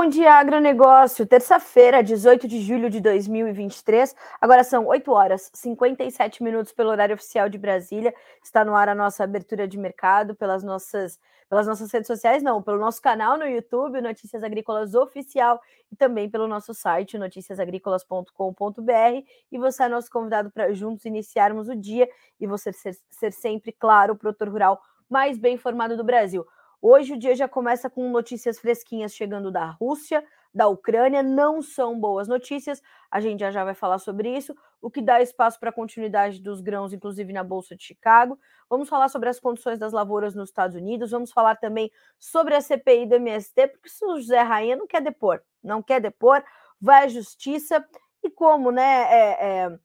Bom dia, agronegócio. Terça-feira, 18 de julho de 2023. Agora são 8 horas 57 minutos pelo horário oficial de Brasília. Está no ar a nossa abertura de mercado pelas nossas, pelas nossas redes sociais, não, pelo nosso canal no YouTube, Notícias Agrícolas Oficial, e também pelo nosso site, noticiasagricolas.com.br. E você é nosso convidado para juntos iniciarmos o dia e você ser, ser sempre, claro, o produtor rural mais bem informado do Brasil. Hoje o dia já começa com notícias fresquinhas chegando da Rússia, da Ucrânia. Não são boas notícias, a gente já já vai falar sobre isso, o que dá espaço para a continuidade dos grãos, inclusive na Bolsa de Chicago. Vamos falar sobre as condições das lavouras nos Estados Unidos, vamos falar também sobre a CPI do MST, porque se o José Rainha não quer depor, não quer depor, vai à justiça. E como, né? É, é,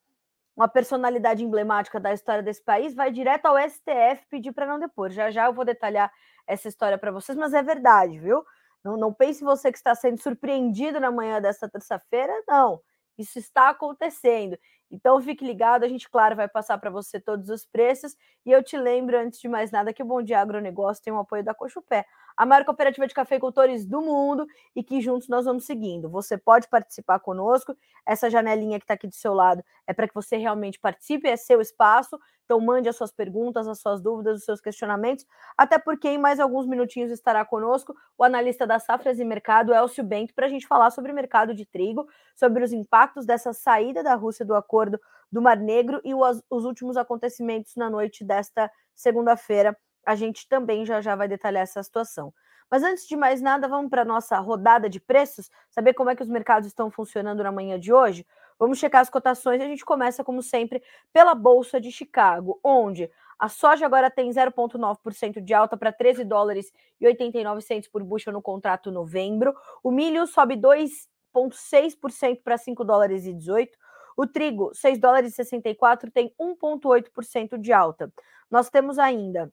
uma personalidade emblemática da história desse país, vai direto ao STF pedir para não depor. Já já eu vou detalhar essa história para vocês, mas é verdade, viu? Não, não pense você que está sendo surpreendido na manhã dessa terça-feira, não. Isso está acontecendo. Então fique ligado, a gente, claro, vai passar para você todos os preços. E eu te lembro, antes de mais nada, que o Bom Dia Agronegócio tem o apoio da Cochupé, a maior cooperativa de cafeicultores do mundo, e que juntos nós vamos seguindo. Você pode participar conosco. Essa janelinha que está aqui do seu lado é para que você realmente participe, é seu espaço. Então mande as suas perguntas, as suas dúvidas, os seus questionamentos, até porque em mais alguns minutinhos estará conosco o analista da Safras e Mercado, Elcio Bento, para a gente falar sobre o mercado de trigo, sobre os impactos dessa saída da Rússia do acordo do Mar Negro e os, os últimos acontecimentos na noite desta segunda-feira. A gente também já já vai detalhar essa situação. Mas antes de mais nada, vamos para a nossa rodada de preços, saber como é que os mercados estão funcionando na manhã de hoje. Vamos checar as cotações e a gente começa, como sempre, pela Bolsa de Chicago, onde a soja agora tem 0,9% de alta para 13 dólares e 89 centos por bushel no contrato novembro. O milho sobe 2,6% para 5 dólares e 18. O trigo, 6 dólares e 64, tem 1,8% de alta. Nós temos ainda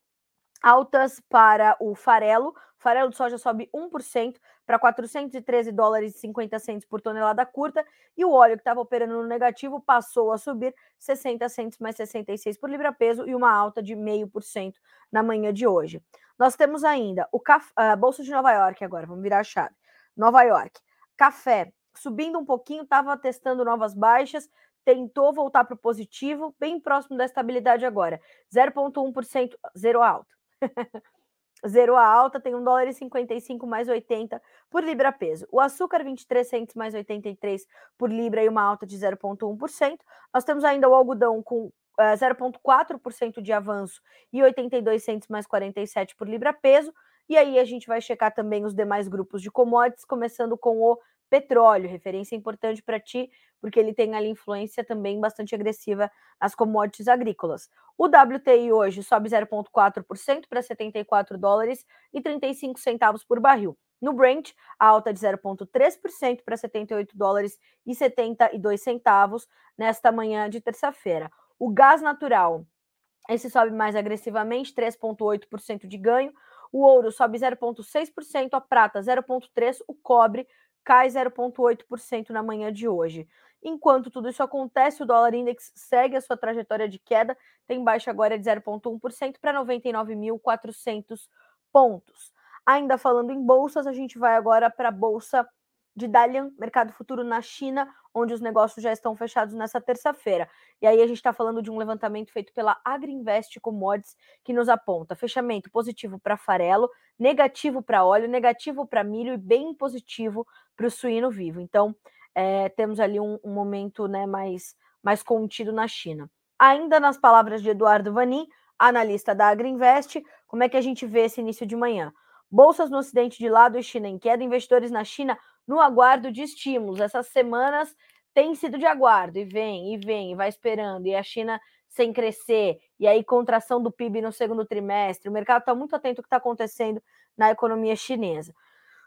altas para o farelo. Farelo de soja sobe 1% para 413 dólares e 50 centos por tonelada curta. E o óleo que estava operando no negativo passou a subir 60 centos mais 66 por libra-peso e uma alta de 0,5% na manhã de hoje. Nós temos ainda o caf... a Bolsa de Nova York agora, vamos virar a chave. Nova York. Café subindo um pouquinho, estava testando novas baixas, tentou voltar para o positivo, bem próximo da estabilidade agora. 0,1%, zero alta. Zerou a alta, tem 1 dólar e 55 mais 80 por libra peso. O açúcar, 23 centos mais 83 por libra e uma alta de 0,1%. Nós temos ainda o algodão com uh, eh, 0,4% de avanço e 82 centos mais 47 por libra peso. E aí a gente vai checar também os demais grupos de commodities, começando com o petróleo, referência importante para ti, porque ele tem ali influência também bastante agressiva nas commodities agrícolas. O WTI hoje sobe 0,4% para 74 dólares e 35 centavos por barril. No Brent, a alta de 0,3% para 78 dólares e 72 centavos nesta manhã de terça-feira. O gás natural, esse sobe mais agressivamente, 3,8% de ganho. O ouro sobe 0,6%, a prata 0,3%, o cobre cai 0,8% na manhã de hoje. Enquanto tudo isso acontece, o dólar index segue a sua trajetória de queda, tem baixa agora de 0,1% para 99.400 pontos. Ainda falando em bolsas, a gente vai agora para a bolsa de Dalian, mercado futuro na China, onde os negócios já estão fechados nessa terça-feira. E aí a gente está falando de um levantamento feito pela Agriinvest Commodities, que nos aponta fechamento positivo para farelo, negativo para óleo, negativo para milho e bem positivo para o suíno vivo. Então, é, temos ali um, um momento né, mais, mais contido na China. Ainda nas palavras de Eduardo Vanin, analista da Agriinvest, como é que a gente vê esse início de manhã? Bolsas no Ocidente de lado e China em queda, investidores na China no aguardo de estímulos. Essas semanas têm sido de aguardo, e vem, e vem, e vai esperando, e a China sem crescer, e aí contração do PIB no segundo trimestre. O mercado está muito atento ao que está acontecendo na economia chinesa.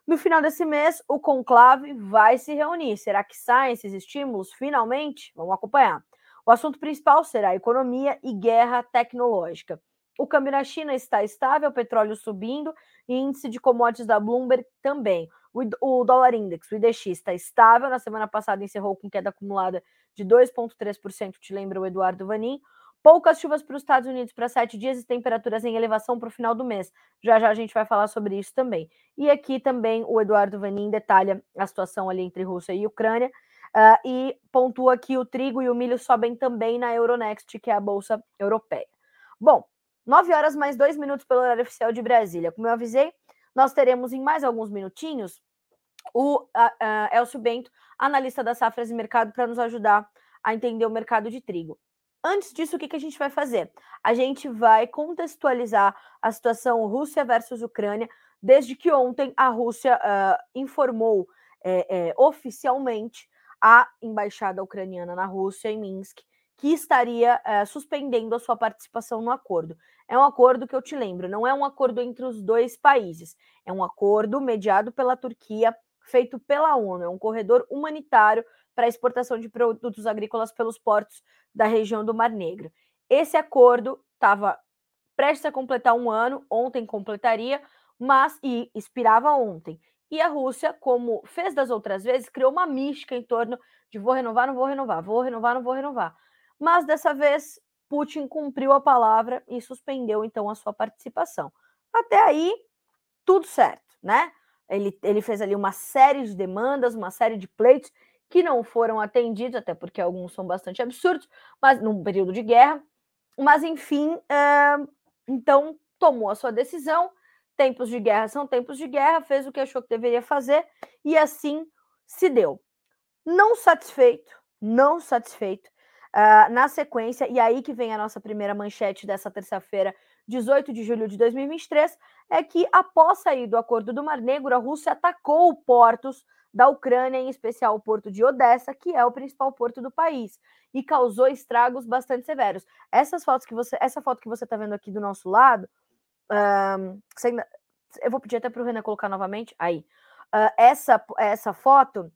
No final desse mês, o conclave vai se reunir. Será que saem esses estímulos finalmente? Vamos acompanhar. O assunto principal será economia e guerra tecnológica. O câmbio na China está estável, petróleo subindo e índice de commodities da Bloomberg também. O, dólar index, o IDX, está estável. Na semana passada encerrou com queda acumulada de 2,3%, te lembra o Eduardo Vanin. Poucas chuvas para os Estados Unidos para sete dias e temperaturas em elevação para o final do mês. Já já a gente vai falar sobre isso também. E aqui também o Eduardo Vanin detalha a situação ali entre Rússia e Ucrânia uh, e pontua que o trigo e o milho sobem também na Euronext, que é a bolsa europeia. Bom, 9 horas mais dois minutos pelo horário oficial de Brasília. Como eu avisei, nós teremos em mais alguns minutinhos o uh, uh, Elcio Bento, analista das safras e mercado, para nos ajudar a entender o mercado de trigo. Antes disso, o que, que a gente vai fazer? A gente vai contextualizar a situação Rússia versus Ucrânia, desde que ontem a Rússia uh, informou é, é, oficialmente a embaixada ucraniana na Rússia, em Minsk, que estaria uh, suspendendo a sua participação no acordo. É um acordo que eu te lembro, não é um acordo entre os dois países, é um acordo mediado pela Turquia, feito pela ONU, é um corredor humanitário para exportação de produtos agrícolas pelos portos da região do Mar Negro. Esse acordo estava prestes a completar um ano, ontem completaria, mas e expirava ontem. E a Rússia, como fez das outras vezes, criou uma mística em torno de vou renovar, não vou renovar, vou renovar, não vou renovar. Mas dessa vez Putin cumpriu a palavra e suspendeu então a sua participação. Até aí, tudo certo, né? Ele, ele fez ali uma série de demandas, uma série de pleitos que não foram atendidos, até porque alguns são bastante absurdos, mas num período de guerra. Mas, enfim, é, então tomou a sua decisão. Tempos de guerra são tempos de guerra, fez o que achou que deveria fazer e assim se deu. Não satisfeito, não satisfeito, uh, na sequência, e aí que vem a nossa primeira manchete dessa terça-feira, 18 de julho de 2023, é que após sair do acordo do Mar Negro, a Rússia atacou portos da Ucrânia, em especial o porto de Odessa, que é o principal porto do país, e causou estragos bastante severos. Essas fotos que você, essa foto que você está vendo aqui do nosso lado, um, ainda, eu vou pedir até para o Renan colocar novamente. Aí, uh, essa essa foto,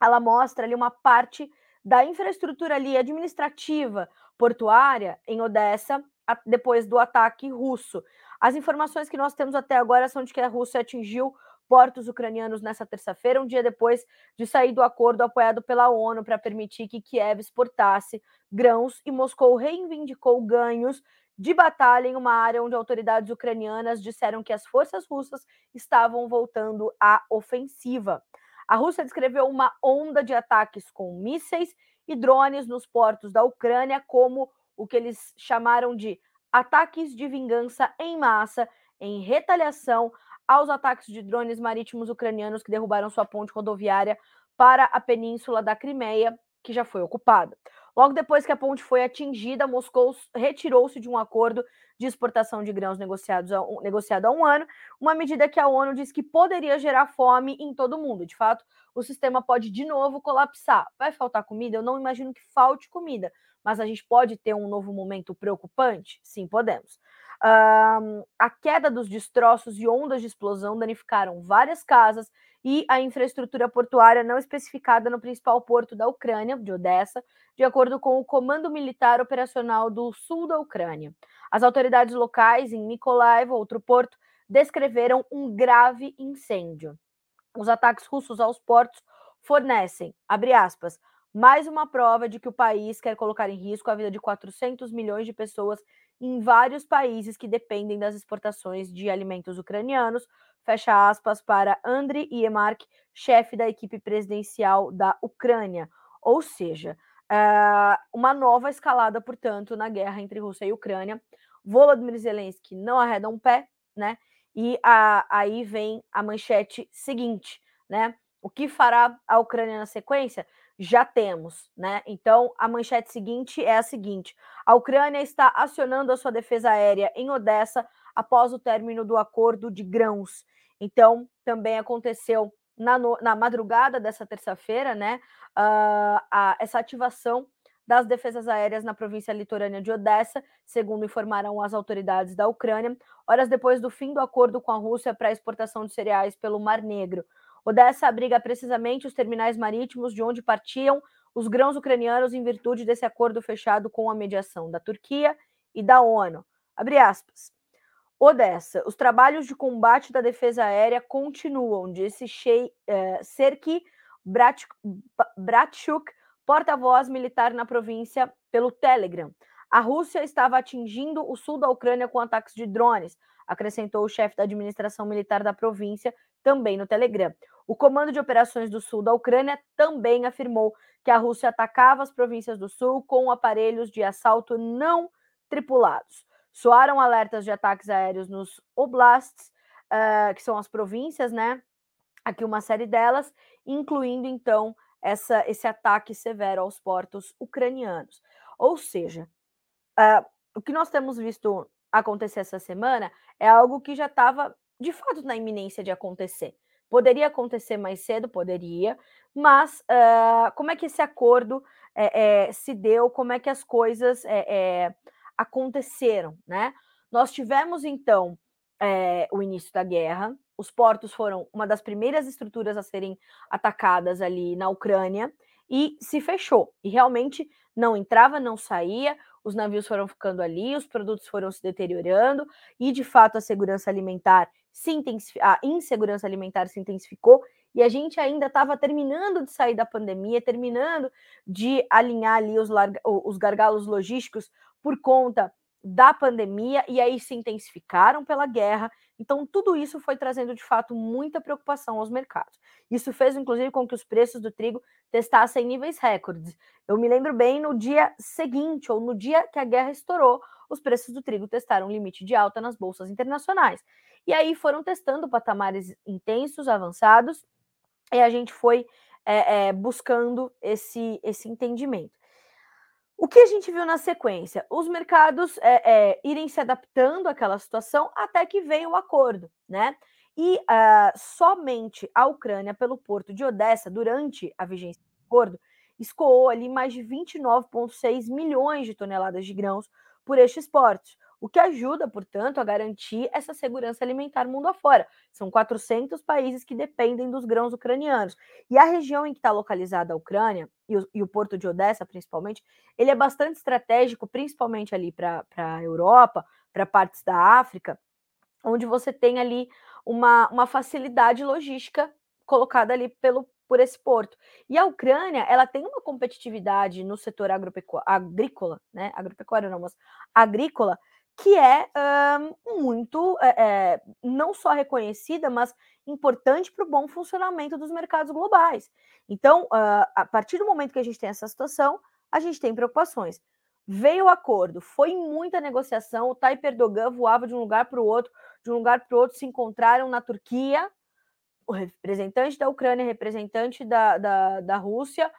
ela mostra ali uma parte da infraestrutura ali administrativa portuária em Odessa depois do ataque russo. As informações que nós temos até agora são de que a Rússia atingiu portos ucranianos nessa terça-feira, um dia depois de sair do acordo apoiado pela ONU para permitir que Kiev exportasse grãos e Moscou reivindicou ganhos de batalha em uma área onde autoridades ucranianas disseram que as forças russas estavam voltando à ofensiva. A Rússia descreveu uma onda de ataques com mísseis e drones nos portos da Ucrânia como o que eles chamaram de ataques de vingança em massa em retaliação aos ataques de drones marítimos ucranianos que derrubaram sua ponte rodoviária para a península da Crimeia, que já foi ocupada. Logo depois que a ponte foi atingida, Moscou retirou-se de um acordo de exportação de grãos negociados a um, negociado há um ano, uma medida que a ONU diz que poderia gerar fome em todo o mundo. De fato, o sistema pode de novo colapsar. Vai faltar comida? Eu não imagino que falte comida, mas a gente pode ter um novo momento preocupante? Sim, podemos. Uh, a queda dos destroços e ondas de explosão danificaram várias casas e a infraestrutura portuária não especificada no principal porto da Ucrânia, de Odessa, de acordo com o Comando Militar Operacional do Sul da Ucrânia. As autoridades locais em Mykolaiv, outro porto, descreveram um grave incêndio. Os ataques russos aos portos fornecem, abre aspas, mais uma prova de que o país quer colocar em risco a vida de 400 milhões de pessoas em vários países que dependem das exportações de alimentos ucranianos, fecha aspas para Andriy Yemark, chefe da equipe presidencial da Ucrânia. Ou seja, uh, uma nova escalada, portanto, na guerra entre Rússia e Ucrânia. Volodymyr Zelensky não arreda um pé, né? E a, aí vem a manchete seguinte, né? O que fará a Ucrânia na sequência? já temos, né? Então, a manchete seguinte é a seguinte: a Ucrânia está acionando a sua defesa aérea em Odessa após o término do acordo de grãos. Então, também aconteceu na, no, na madrugada dessa terça-feira, né? Uh, a, essa ativação das defesas aéreas na província litorânea de Odessa, segundo informaram as autoridades da Ucrânia, horas depois do fim do acordo com a Rússia para a exportação de cereais pelo Mar Negro. Odessa abriga precisamente os terminais marítimos de onde partiam os grãos ucranianos em virtude desse acordo fechado com a mediação da Turquia e da ONU. Abre aspas. Odessa, os trabalhos de combate da defesa aérea continuam, disse Shei, eh, Serki Bratchuk, porta-voz militar na província, pelo Telegram. A Rússia estava atingindo o sul da Ucrânia com ataques de drones, acrescentou o chefe da administração militar da província, também no Telegram. O Comando de Operações do Sul da Ucrânia também afirmou que a Rússia atacava as províncias do sul com aparelhos de assalto não tripulados. Soaram alertas de ataques aéreos nos oblasts, uh, que são as províncias, né? Aqui uma série delas, incluindo então essa, esse ataque severo aos portos ucranianos. Ou seja, uh, o que nós temos visto acontecer essa semana é algo que já estava de fato na iminência de acontecer. Poderia acontecer mais cedo, poderia, mas uh, como é que esse acordo é, é, se deu? Como é que as coisas é, aconteceram, né? Nós tivemos então o início da guerra. Os portos foram uma das primeiras estruturas a serem atacadas ali na Ucrânia e se fechou. E realmente não entrava, não saía, os navios foram ficando ali, os produtos foram se deteriorando e de fato a segurança alimentar se a insegurança alimentar se intensificou e a gente ainda estava terminando de sair da pandemia, terminando de alinhar ali os, os gargalos logísticos por conta da pandemia e aí se intensificaram pela guerra. Então, tudo isso foi trazendo de fato muita preocupação aos mercados. Isso fez, inclusive, com que os preços do trigo testassem níveis recordes. Eu me lembro bem no dia seguinte, ou no dia que a guerra estourou, os preços do trigo testaram limite de alta nas bolsas internacionais. E aí foram testando patamares intensos, avançados, e a gente foi é, é, buscando esse, esse entendimento. O que a gente viu na sequência? Os mercados é, é, irem se adaptando àquela situação até que veio o acordo, né? E uh, somente a Ucrânia, pelo porto de Odessa, durante a vigência do acordo, escoou ali mais de 29,6 milhões de toneladas de grãos por estes portos, o que ajuda, portanto, a garantir essa segurança alimentar mundo afora. São 400 países que dependem dos grãos ucranianos. E a região em que está localizada a Ucrânia, e o, e o, porto de Odessa, principalmente, ele é bastante estratégico, principalmente ali para a Europa, para partes da África, onde você tem ali uma, uma facilidade logística colocada ali pelo, por esse porto. E a Ucrânia, ela tem uma competitividade no setor agrícola, né? Agropecuário não, mas agrícola, que é um, muito, é, é, não só reconhecida, mas importante para o bom funcionamento dos mercados globais. Então, uh, a partir do momento que a gente tem essa situação, a gente tem preocupações. Veio o acordo, foi muita negociação, o Tayyip Erdogan voava de um lugar para o outro, de um lugar para o outro, se encontraram na Turquia, o representante da Ucrânia, representante da, da, da Rússia,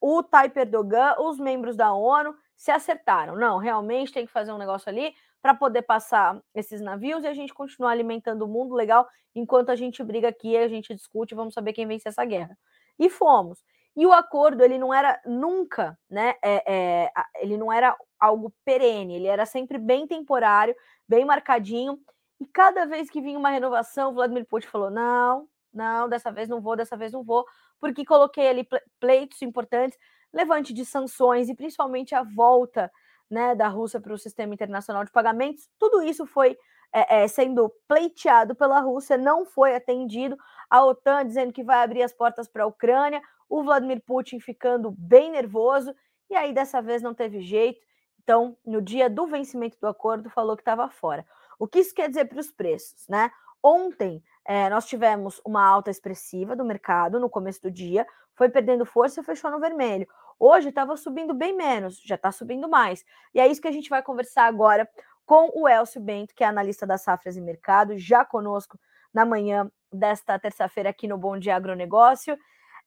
o Tayyip Erdogan, os membros da ONU se acertaram. Não, realmente tem que fazer um negócio ali para poder passar esses navios e a gente continuar alimentando o mundo legal enquanto a gente briga aqui, a gente discute, vamos saber quem vence essa guerra. E fomos. E o acordo ele não era nunca, né? É, é, ele não era algo perene, ele era sempre bem temporário, bem marcadinho. E cada vez que vinha uma renovação, Vladimir Putin falou: não, não, dessa vez não vou, dessa vez não vou, porque coloquei ali pleitos importantes, levante de sanções e principalmente a volta né, da Rússia para o sistema internacional de pagamentos. Tudo isso foi é, é, sendo pleiteado pela Rússia, não foi atendido. A OTAN dizendo que vai abrir as portas para a Ucrânia, o Vladimir Putin ficando bem nervoso, e aí dessa vez não teve jeito. Então, no dia do vencimento do acordo, falou que estava fora. O que isso quer dizer para os preços, né? Ontem é, nós tivemos uma alta expressiva do mercado no começo do dia, foi perdendo força e fechou no vermelho. Hoje estava subindo bem menos, já está subindo mais. E é isso que a gente vai conversar agora com o Elcio Bento, que é analista das safras e mercado, já conosco na manhã desta terça-feira aqui no Bom Dia Agronegócio.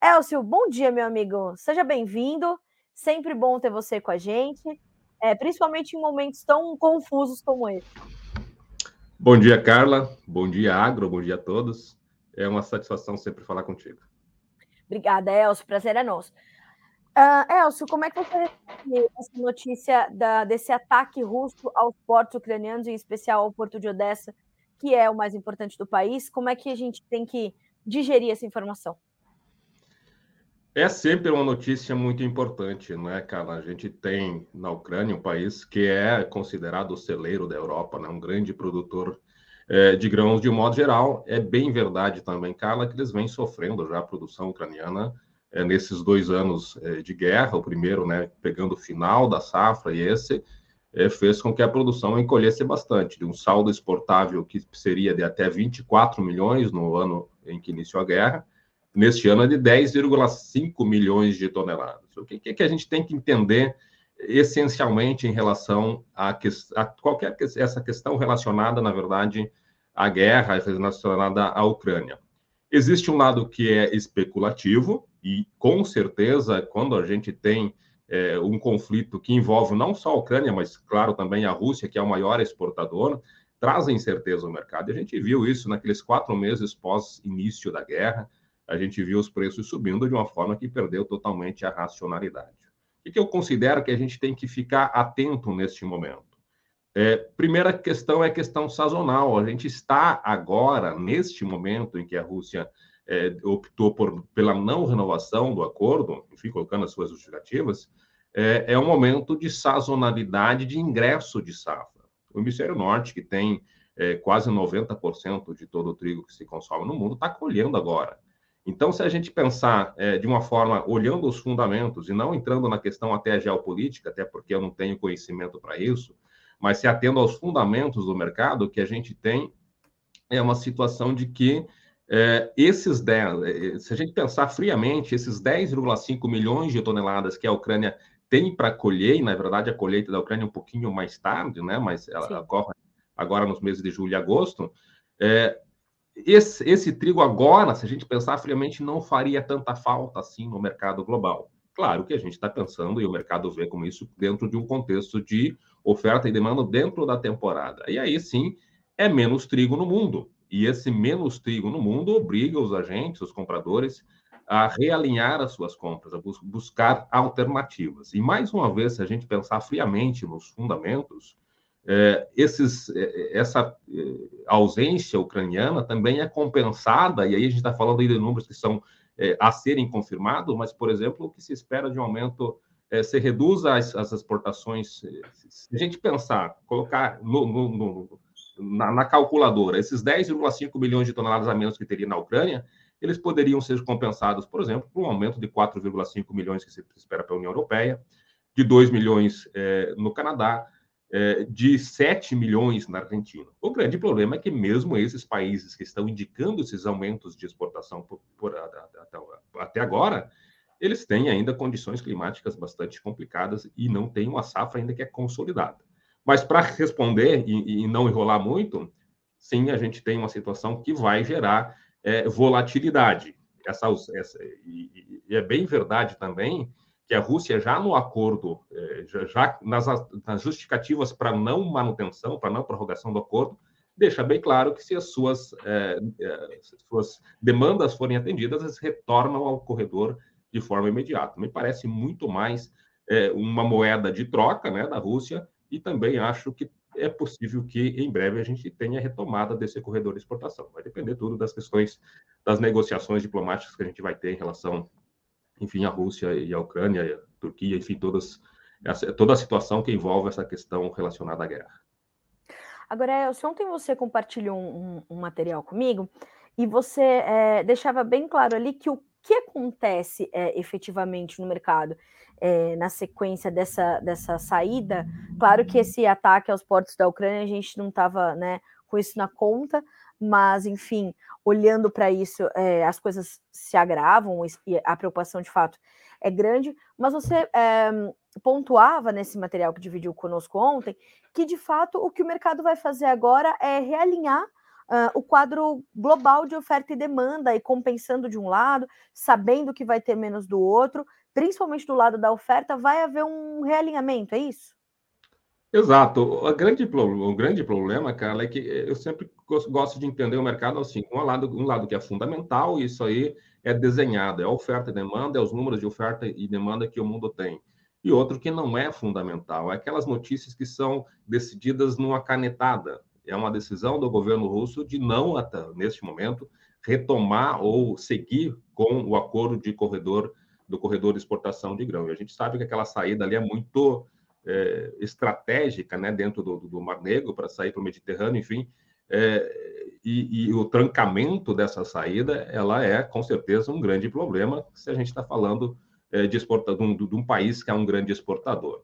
Elcio, bom dia, meu amigo. Seja bem-vindo. Sempre bom ter você com a gente, é, principalmente em momentos tão confusos como esse. Bom dia, Carla. Bom dia, Agro. Bom dia a todos. É uma satisfação sempre falar contigo. Obrigada, Elcio. Prazer é nosso. Uh, Elcio, como é que você recebe essa notícia da, desse ataque russo aos portos ucranianos, em especial ao porto de Odessa, que é o mais importante do país? Como é que a gente tem que digerir essa informação? É sempre uma notícia muito importante, não é, cara? A gente tem na Ucrânia um país que é considerado o celeiro da Europa, né? um grande produtor é, de grãos de um modo geral. É bem verdade também, Carla, que eles vêm sofrendo já a produção ucraniana é, nesses dois anos é, de guerra, o primeiro, né, pegando o final da safra e esse, é, fez com que a produção encolhesse bastante, de um saldo exportável que seria de até 24 milhões no ano em que iniciou a guerra, neste ano é de 10,5 milhões de toneladas. O que, que a gente tem que entender essencialmente em relação a, que, a qualquer essa questão relacionada, na verdade, à guerra relacionada à Ucrânia. Existe um lado que é especulativo, e com certeza, quando a gente tem é, um conflito que envolve não só a Ucrânia, mas, claro, também a Rússia, que é o maior exportador, traz incerteza ao mercado. E a gente viu isso naqueles quatro meses pós-início da guerra, a gente viu os preços subindo de uma forma que perdeu totalmente a racionalidade. O que eu considero que a gente tem que ficar atento neste momento? É, primeira questão é questão sazonal. A gente está agora, neste momento em que a Rússia é, optou por, pela não renovação do acordo, enfim, colocando as suas justificativas, é, é um momento de sazonalidade de ingresso de safra. O hemisfério norte, que tem é, quase 90% de todo o trigo que se consome no mundo, está colhendo agora. Então, se a gente pensar é, de uma forma olhando os fundamentos e não entrando na questão até geopolítica, até porque eu não tenho conhecimento para isso, mas se atendo aos fundamentos do mercado, que a gente tem é uma situação de que é, esses 10, é, se a gente pensar friamente, esses 10,5 milhões de toneladas que a Ucrânia tem para colher, e na verdade a colheita da Ucrânia é um pouquinho mais tarde, né, mas ela Sim. ocorre agora nos meses de julho e agosto, é, esse, esse trigo agora, se a gente pensar friamente, não faria tanta falta assim no mercado global. Claro que a gente está pensando, e o mercado vê como isso, dentro de um contexto de oferta e demanda dentro da temporada. E aí sim, é menos trigo no mundo. E esse menos trigo no mundo obriga os agentes, os compradores, a realinhar as suas compras, a bus buscar alternativas. E mais uma vez, se a gente pensar friamente nos fundamentos, é, esses, é, essa é, ausência ucraniana também é compensada, e aí a gente está falando de números que são a serem confirmados, mas, por exemplo, o que se espera de um aumento, se reduz as, as, exportações, se a gente pensar, colocar no, no, no, na, na, calculadora esses 10,5 milhões de toneladas a menos que teria na Ucrânia, eles poderiam ser compensados, por exemplo, por um aumento de 4,5 milhões que se espera pela União Europeia, de 2 milhões é, no Canadá, é, de 7 milhões na Argentina. O grande problema é que mesmo esses países que estão indicando esses aumentos de exportação por, por, até agora, eles têm ainda condições climáticas bastante complicadas e não têm uma safra ainda que é consolidada. Mas para responder e, e, não enrolar muito, sim, a gente tem uma situação que vai gerar é, volatilidade. Essa, essa e, e, é bem verdade também que a Rússia já no acordo, é, já nas, nas justificativas para não manutenção, para não prorrogação do acordo, deixa bem claro que se as suas, é, é, suas demandas forem atendidas, eles retornam ao corredor de forma imediata. Me parece muito mais é, uma moeda de troca né, da Rússia e também acho que é possível que em breve a gente tenha retomada desse corredor de exportação. Vai depender tudo das questões das negociações diplomáticas que a gente vai ter em relação enfim, a Rússia e a Ucrânia, a Turquia, enfim, todas, toda a situação que envolve essa questão relacionada à guerra. Agora, Elcio, ontem você compartilhou um, um, material comigo e você é, deixava bem claro ali que o que acontece é, efetivamente no mercado é, na sequência dessa, dessa saída, claro que esse ataque aos portos da Ucrânia a gente não estava né, com isso na conta, mas enfim, olhando para isso, é, as coisas se agravam e a preocupação de fato é grande. Mas você pontuava nesse material que dividiu conosco ontem que de fato o que o mercado vai fazer agora é realinhar Uh, o quadro global de oferta e demanda e compensando de um lado, sabendo que vai ter menos do outro, principalmente do lado da oferta, vai haver um realinhamento, é isso? Exato. O grande, o grande problema, Carla, é que eu sempre gosto de entender o mercado assim, um lado, um lado que é fundamental, isso aí é desenhado, é oferta e demanda, é os números de oferta e demanda que o mundo tem. E outro que não é fundamental, é aquelas notícias que são decididas numa canetada. É uma decisão do governo russo de não, até neste momento, retomar ou seguir com o acordo de corredor do corredor de exportação de grão. E a gente sabe que aquela saída ali é muito é, estratégica né, dentro do, do Mar Negro para sair para o Mediterrâneo, enfim, é, e, e, o trancamento dessa saída, ela é com certeza um grande problema se a gente está falando é, de, exporta, de, um, de um país que é um grande exportador.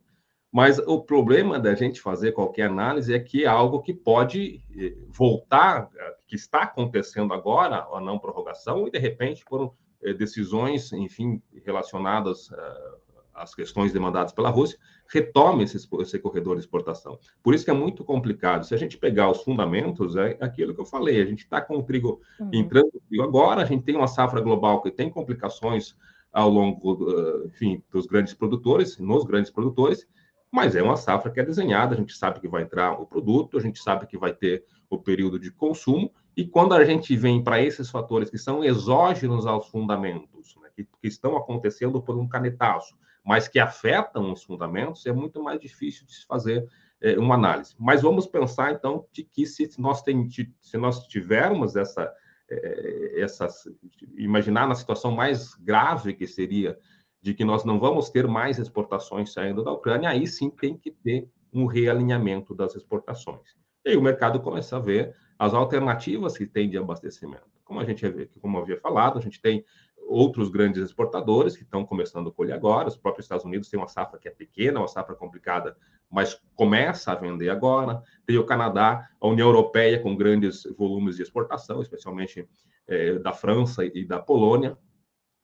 Mas o problema da gente fazer qualquer análise é que é algo que pode eh, voltar, que está acontecendo agora, a não prorrogação, e de repente por eh, decisões, enfim, relacionadas eh, às questões demandadas pela Rússia, retome esse, esse corredor de exportação. Por isso que é muito complicado. Se a gente pegar os fundamentos, é aquilo que eu falei, a gente está com o trigo uhum. entrando agora, a gente tem uma safra global que tem complicações ao longo, enfim, dos grandes produtores, nos grandes produtores, mas é uma safra que é desenhada, a gente sabe que vai entrar o produto, a gente sabe que vai ter o período de consumo, e quando a gente vem para esses fatores que são exógenos aos fundamentos, né, que, que, estão acontecendo por um canetaço, mas que afetam os fundamentos, é muito mais difícil de se fazer é, uma análise. Mas vamos pensar, então, de que se nós, tem, se nós tivermos essa, é, essa, imaginar na situação mais grave que seria de que nós não vamos ter mais exportações saindo da Ucrânia, aí sim tem que ter um realinhamento das exportações. E aí o mercado começa a ver as alternativas que tem de abastecimento. Como a gente como havia falado, a gente tem outros grandes exportadores que estão começando a colher agora. Os próprios Estados Unidos têm uma safra que é pequena, uma safra complicada, mas começa a vender agora. Tem o Canadá, a União Europeia com grandes volumes de exportação, especialmente é, da França e da Polônia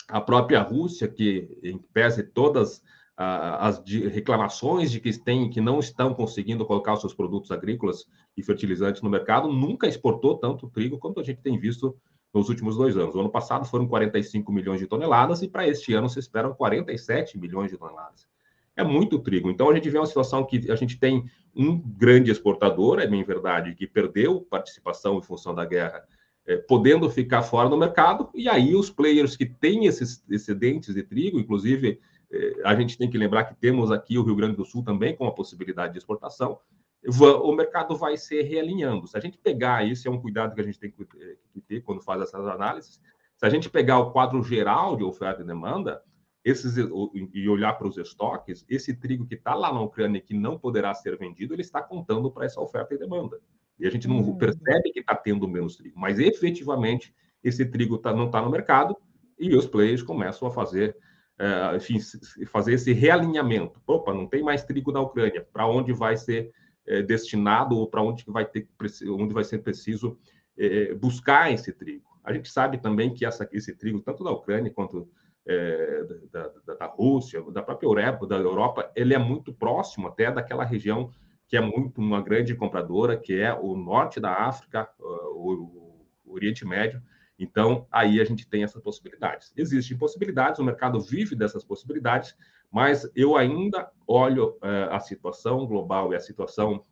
a própria Rússia, que em pese todas as reclamações de que tem que não estão conseguindo colocar os seus produtos agrícolas e fertilizantes no mercado, nunca exportou tanto trigo quanto a gente tem visto nos últimos dois anos. O ano passado foram 45 milhões de toneladas e para este ano se esperam 47 milhões de toneladas. É muito trigo. Então a gente vê uma situação que a gente tem um grande exportador, é bem verdade, que perdeu participação em função da guerra é, podendo ficar fora do mercado, e aí os players que têm esses excedentes de trigo, inclusive é, a gente tem que lembrar que temos aqui o Rio Grande do Sul também com a possibilidade de exportação, o mercado vai se realinhando. Se a gente pegar isso, é um cuidado que a gente tem que ter quando faz essas análises, se a gente pegar o quadro geral de oferta e demanda, esses, e olhar para os estoques, esse trigo que está lá na Ucrânia que não poderá ser vendido, ele está contando para essa oferta e demanda. E a gente não uhum. percebe que está tendo menos trigo, mas efetivamente esse trigo tá, não está no mercado e os players começam a fazer, é, enfim, fazer esse realinhamento. Opa, não tem mais trigo na Ucrânia, para onde vai ser é, destinado ou para onde vai ter, onde vai ser preciso é, buscar esse trigo. A gente sabe também que essa, esse trigo, tanto da Ucrânia quanto é, da, da, da, Rússia, da própria Europa, da Europa, ele é muito próximo até daquela região que é muito uma grande compradora, que é o norte da África, o, o Oriente Médio. Então, aí a gente tem essas possibilidades. Existem possibilidades, o mercado vive dessas possibilidades, mas eu ainda olho é, a situação global e a situação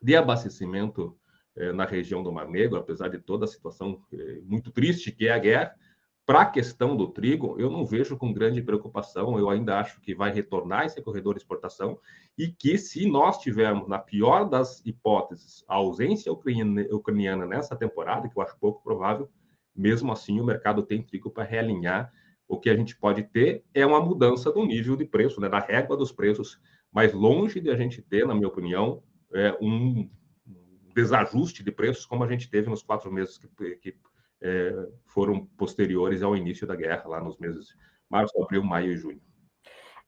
de abastecimento é, na região do Mar Negro, apesar de toda a situação é, muito triste que é a guerra, para a questão do trigo, eu não vejo com grande preocupação. Eu ainda acho que vai retornar esse corredor de exportação e que, se nós tivermos, na pior das hipóteses, a ausência ucraniana nessa temporada, que eu acho pouco provável, mesmo assim o mercado tem trigo para realinhar. O que a gente pode ter é uma mudança do nível de preço, né, da régua dos preços, mas longe de a gente ter, na minha opinião, é, um desajuste de preços como a gente teve nos quatro meses que, que é, foram posteriores ao início da guerra, lá nos meses de março, abril, maio e junho.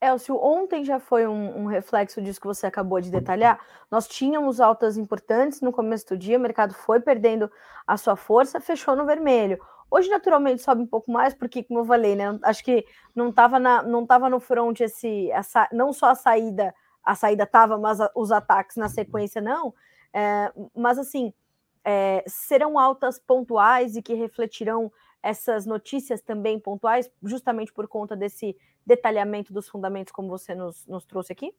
Elcio, ontem já foi um, um, reflexo disso que você acabou de detalhar. Nós tínhamos altas importantes no começo do dia, o mercado foi perdendo a sua força, fechou no vermelho. Hoje, naturalmente, sobe um pouco mais, porque, como eu falei, né? Acho que não estava não no front esse, essa, não só a saída, a saída estava, mas a, os ataques na sequência não. É, mas assim, é, serão altas pontuais e que refletirão essas notícias também pontuais, justamente por conta desse detalhamento dos fundamentos, como você nos, nos trouxe aqui?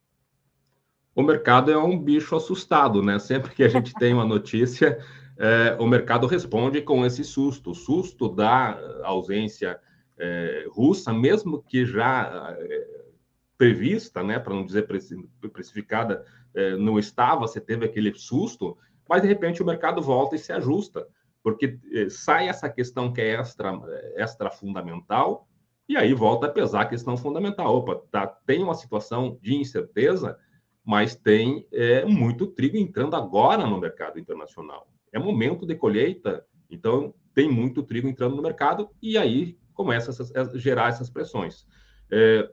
O mercado é um bicho assustado, né? Sempre que a gente tem uma notícia, é, o mercado responde com esse susto. O susto da ausência é, russa, mesmo que já prevista, né, para não dizer precificada, não estava, você teve aquele susto, mas de repente o mercado volta e se ajusta, porque eh, sai essa questão que é extra, extra fundamental, e aí volta a pesar a questão fundamental. Opa, tá, tem uma situação de incerteza, mas tem é, muito trigo entrando agora no mercado internacional. É momento de colheita, então tem muito trigo entrando no mercado, e aí começa a gerar essas pressões. É,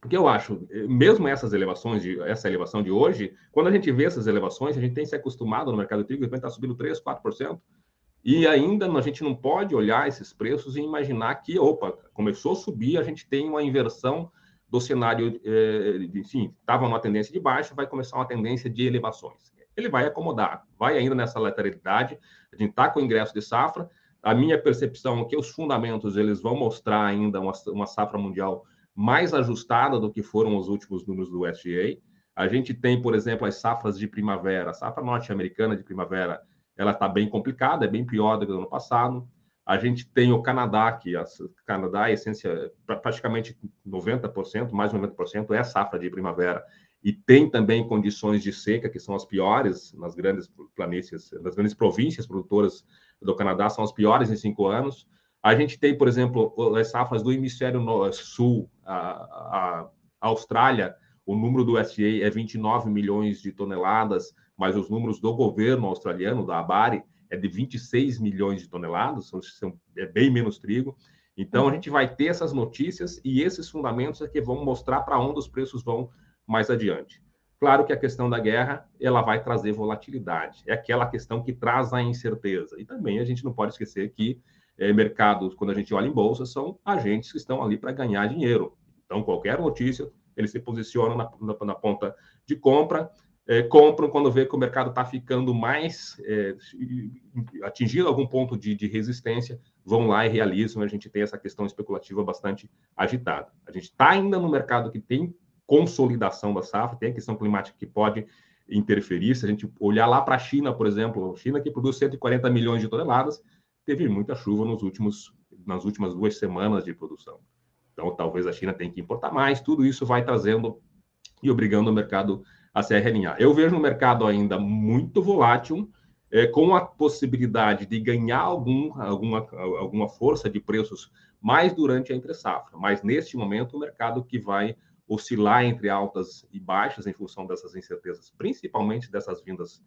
Porque eu acho, mesmo essas elevações, de, essa elevação de hoje, quando a gente vê essas elevações, a gente tem se acostumado no mercado de trigo, de repente está subindo 3%, 4%, e ainda a gente não pode olhar esses preços e imaginar que, opa, começou a subir, a gente tem uma inversão do cenário, eh, enfim, estava numa tendência de baixa, vai começar uma tendência de elevações. Ele vai acomodar, vai ainda nessa lateralidade, a gente está com o ingresso de safra, a minha percepção é que os fundamentos eles vão mostrar ainda uma, uma safra mundial mais ajustada do que foram os últimos números do USDA. A gente tem, por exemplo, as safras de primavera, a safra norte-americana de primavera, ela está bem complicada, é bem pior do que no ano passado. A gente tem o Canadá, que o Canadá, a essência, praticamente 90%, mais de 90% é safra de primavera, e tem também condições de seca, que são as piores nas grandes planícies, nas grandes províncias produtoras do Canadá, são as piores em cinco anos. A gente tem, por exemplo, as safras do hemisfério sul, a, a Austrália, o número do SDA é 29 milhões de toneladas, mas os números do governo australiano, da ABARE, é de 26 milhões de toneladas, são, são, é bem menos trigo. Então, a uhum. gente vai ter essas notícias e esses fundamentos é que vão mostrar para onde os preços vão mais adiante. Claro que a questão da guerra, ela vai trazer volatilidade. É aquela questão que traz a incerteza. E também a gente não pode esquecer que é, mercados, quando a gente olha em bolsa, são agentes que estão ali para ganhar dinheiro. Então, qualquer notícia, eles se posicionam na, na, na ponta de compra, é, compram quando vê que o mercado está ficando mais é, atingindo algum ponto de, de, resistência, vão lá e realizam. A gente tem essa questão especulativa bastante agitada. A gente está ainda no mercado que tem consolidação da safra, tem a questão climática que pode interferir. Se a gente olhar lá para a China, por exemplo, China que produz 140 milhões de toneladas, teve muita chuva nos últimos, nas últimas duas semanas de produção. Então, talvez a China tenha que importar mais. Tudo isso vai trazendo e obrigando o mercado a se realinhar. Eu vejo um mercado ainda muito volátil, é, com a possibilidade de ganhar algum, alguma, alguma força de preços mais durante a entre-safra. Mas, neste momento, o mercado que vai oscilar entre altas e baixas em função dessas incertezas, principalmente dessas vindas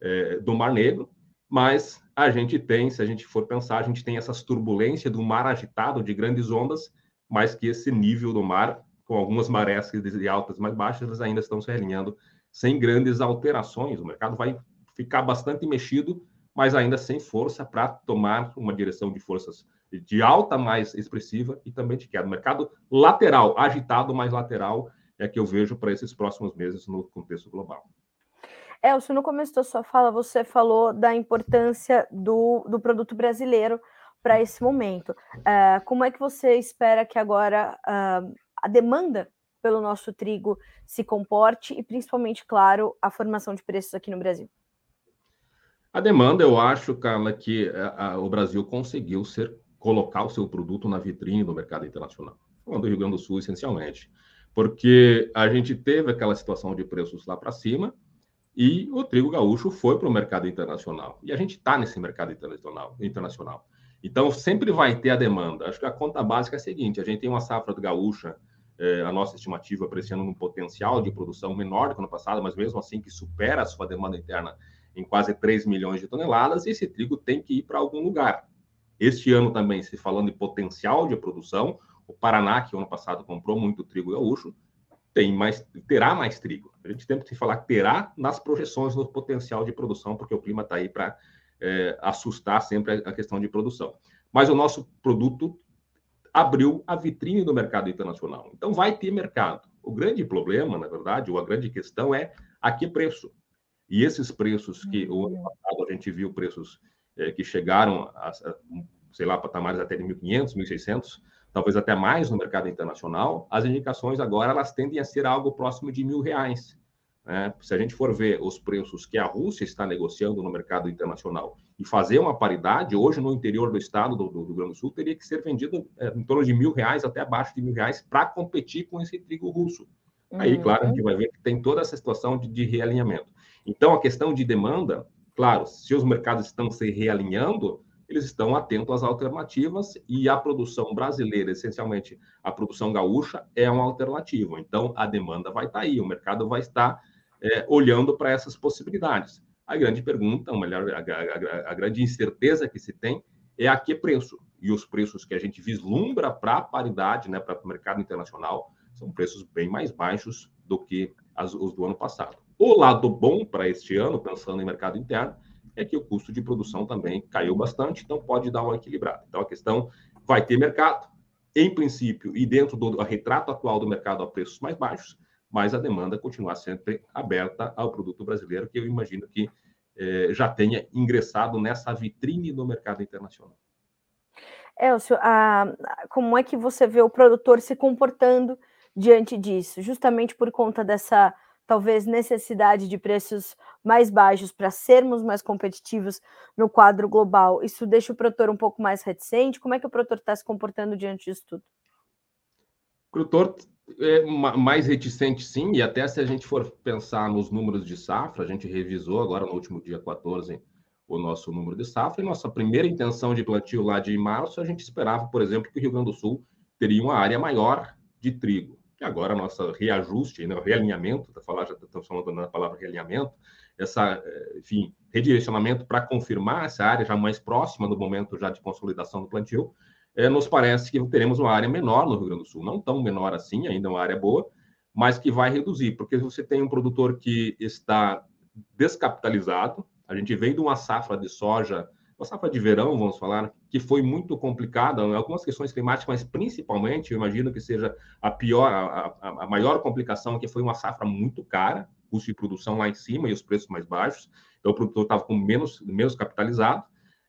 é, do Mar Negro, mas a gente tem, se a gente for pensar, a gente tem essas turbulências do mar agitado de grandes ondas, mas que esse nível do mar, com algumas marés de altas mais baixas, eles ainda estão se alinhando sem grandes alterações. O mercado vai ficar bastante mexido, mas ainda sem força para tomar uma direção de forças de alta mais expressiva e também de queda. O mercado lateral, agitado mais lateral, é que eu vejo para esses próximos meses no contexto global. Elcio, no começo da sua fala, você falou da importância do, do produto brasileiro para esse momento. Uh, como é que você espera que agora uh, a demanda pelo nosso trigo se comporte e, principalmente, claro, a formação de preços aqui no Brasil? A demanda, eu acho, Carla, que a, eh, a, o Brasil conseguiu ser colocar o seu produto na vitrine do mercado internacional. Do Rio Grande do Sul, essencialmente. Porque a gente teve aquela situação de preços lá para cima, e o trigo gaúcho foi para o mercado internacional. E a gente está nesse mercado internacional, internacional. Então, sempre vai ter a demanda. Acho que a conta básica é a seguinte: a gente tem uma safra de gaúcha, eh, a nossa estimativa ano, um potencial de produção menor do que no passado, mas mesmo assim que supera a sua demanda interna em quase 3 milhões de toneladas, esse trigo tem que ir para algum lugar. Este ano também, se falando de potencial de produção, o Paraná, que ano passado comprou muito trigo gaúcho, tem mais, terá mais trigo. A gente tem que falar que terá nas projeções no potencial de produção, porque o clima está aí para é, assustar sempre a questão de produção. Mas o nosso produto abriu a vitrine do mercado internacional. Então vai ter mercado. O grande problema, na verdade, ou a grande questão é a que preço. E esses preços que o ano passado a gente viu preços é, que chegaram a, a, sei lá, patamares até de 1.500, 1.600, talvez até mais no mercado internacional, as indicações agora elas tendem a ser algo próximo de mil reais. Né? Se a gente for ver os preços que a Rússia está negociando no mercado internacional e fazer uma paridade, hoje no interior do estado do, do Rio Grande do Sul teria que ser vendido é, em torno de mil reais até abaixo de mil reais para competir com esse trigo russo. Uhum. Aí, claro, a gente vai ver que tem toda essa situação de, de realinhamento. Então, a questão de demanda, claro, se os mercados estão se realinhando, eles estão atentos às alternativas e a produção brasileira, essencialmente a produção gaúcha, é uma alternativa. Então, a demanda vai estar aí, o mercado vai estar é, olhando para essas possibilidades. A grande pergunta, ou melhor, a, a, a, grande incerteza que se tem é a que preço. E os preços que a gente vislumbra para a paridade, né, para o mercado internacional, São preços bem mais baixos do que as, os do ano passado. O lado bom para este ano, pensando em mercado interno, é que o custo de produção também caiu bastante, então pode dar uma equilibrada. Então a questão vai ter mercado, em princípio, e dentro do retrato atual do mercado a preços mais baixos, mas a demanda continuar sempre aberta ao produto brasileiro, que eu imagino que eh, já tenha ingressado nessa vitrine do mercado internacional. Elcio, a, como é que você vê o produtor se comportando diante disso? Justamente por conta dessa talvez necessidade de preços mais baixos para sermos mais competitivos no quadro global. Isso deixa o produtor um pouco mais reticente? Como é que o produtor está se comportando diante disso tudo? O produtor é mais reticente, sim, e até se a gente for pensar nos números de safra, a gente revisou agora no último dia 14 o nosso número de safra, e nossa primeira intenção de plantio lá de março, a gente esperava, por exemplo, que o Rio Grande do Sul teria uma área maior de trigo. E agora, nosso reajuste, né, o realinhamento, tá falar, já estamos falando na palavra realinhamento, essa, eh, enfim, redirecionamento para confirmar essa área já mais próxima no momento já de consolidação do plantio, é, nos parece que teremos uma área menor no Rio Grande do Sul, não tão menor assim, ainda uma área boa, mas que vai reduzir, porque você tem um produtor que está descapitalizado, a gente vem de uma safra de soja, uma safra de verão, vamos falar, que foi muito complicada, algumas questões climáticas, mas principalmente, eu imagino que seja a pior, a, a, a maior complicação, que foi uma safra muito cara, custo de produção lá em cima e os preços mais baixos, então o produtor estava com menos, menos capitalizado,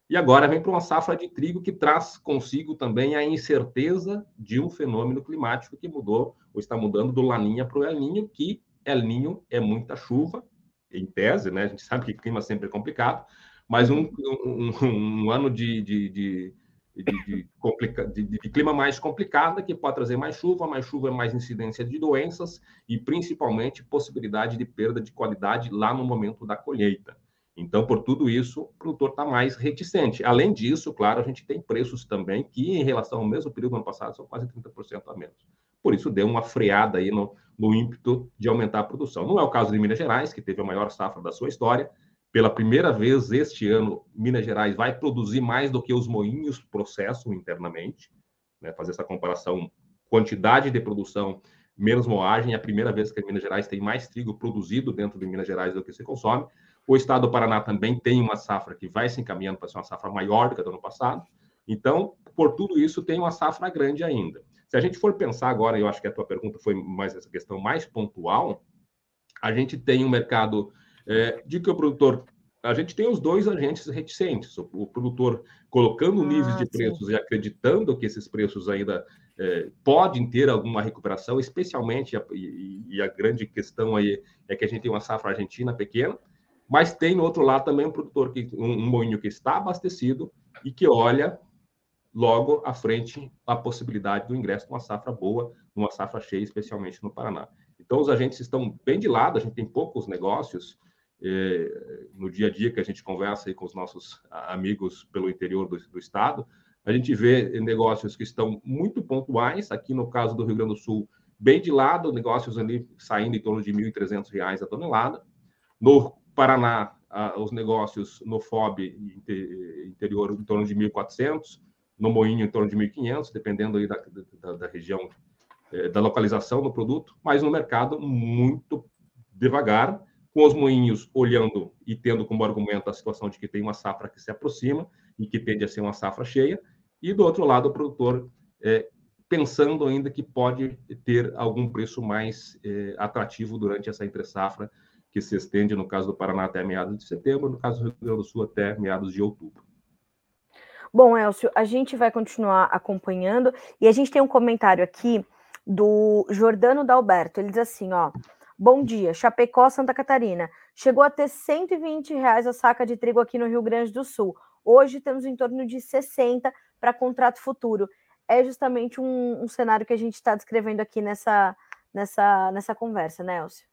e agora vem para uma safra de trigo que traz consigo também a incerteza de um fenômeno climático que mudou, ou está mudando do Laninha para o El Ninho, que El Ninho é muita chuva, em tese, né? A gente sabe que clima sempre é complicado, mas um, um, um ano de, de, de, de, de, de clima mais complicado, que pode trazer mais chuva, mais chuva é mais incidência de doenças e principalmente possibilidade de perda de qualidade lá no momento da colheita. Então, por tudo isso, o produtor está mais reticente. Além disso, claro, a gente tem preços também que, em relação ao mesmo período do ano passado, são quase 30% a menos. Por isso, deu uma freada aí no, no ímpeto de aumentar a produção. Não é o caso de Minas Gerais, que teve a maior safra da sua história. Pela primeira vez este ano, Minas Gerais vai produzir mais do que os moinhos processam internamente. Né? Fazer essa comparação, quantidade de produção menos moagem, é a primeira vez que Minas Gerais tem mais trigo produzido dentro de Minas Gerais do que se consome. O estado do Paraná também tem uma safra que vai se encaminhando para ser uma safra maior do que a do ano passado. Então, por tudo isso, tem uma safra grande ainda. Se a gente for pensar agora, eu acho que a tua pergunta foi mais essa questão mais pontual, a gente tem um mercado é, de que o produtor a gente tem os dois agentes reticentes, o, o produtor colocando ah, níveis de preços sim. e acreditando que esses preços ainda é, podem ter alguma recuperação, especialmente, a, e, e, a grande questão aí é que a gente tem uma safra argentina pequena, mas tem no outro lado também um produtor, que, um, um moinho que está abastecido e que olha logo à frente a possibilidade do ingresso de uma safra boa, uma safra cheia, especialmente no Paraná. Então, os agentes estão bem de lado, a gente tem poucos negócios no dia a dia que a gente conversa com os nossos amigos pelo interior do, do, estado, a gente vê negócios que estão muito pontuais, aqui no caso do Rio Grande do Sul, bem de lado, negócios ali saindo em torno de R$ 1.300 a tonelada. No Paraná, os negócios no FOB interior em torno de 1.400, no Moinho em torno de 1.500, dependendo aí da, da, da região, é, da localização do produto, mas no mercado muito devagar, com os moinhos olhando e tendo como argumento a situação de que tem uma safra que se aproxima e que tende a ser uma safra cheia, e do outro lado o produtor é, pensando ainda que pode ter algum preço mais é, atrativo durante essa entre safra que se estende, no caso do Paraná, até meados de setembro, no caso do Rio Grande do Sul, até meados de outubro. Bom, Elcio, a gente vai continuar acompanhando e a gente tem um comentário aqui do Jordano Dalberto. Ele diz assim: ó, bom dia, Chapecó, Santa Catarina. Chegou a ter 120 reais a saca de trigo aqui no Rio Grande do Sul. Hoje temos em torno de 60 para contrato futuro. É justamente um, um cenário que a gente está descrevendo aqui nessa, nessa, nessa conversa, né, Elcio?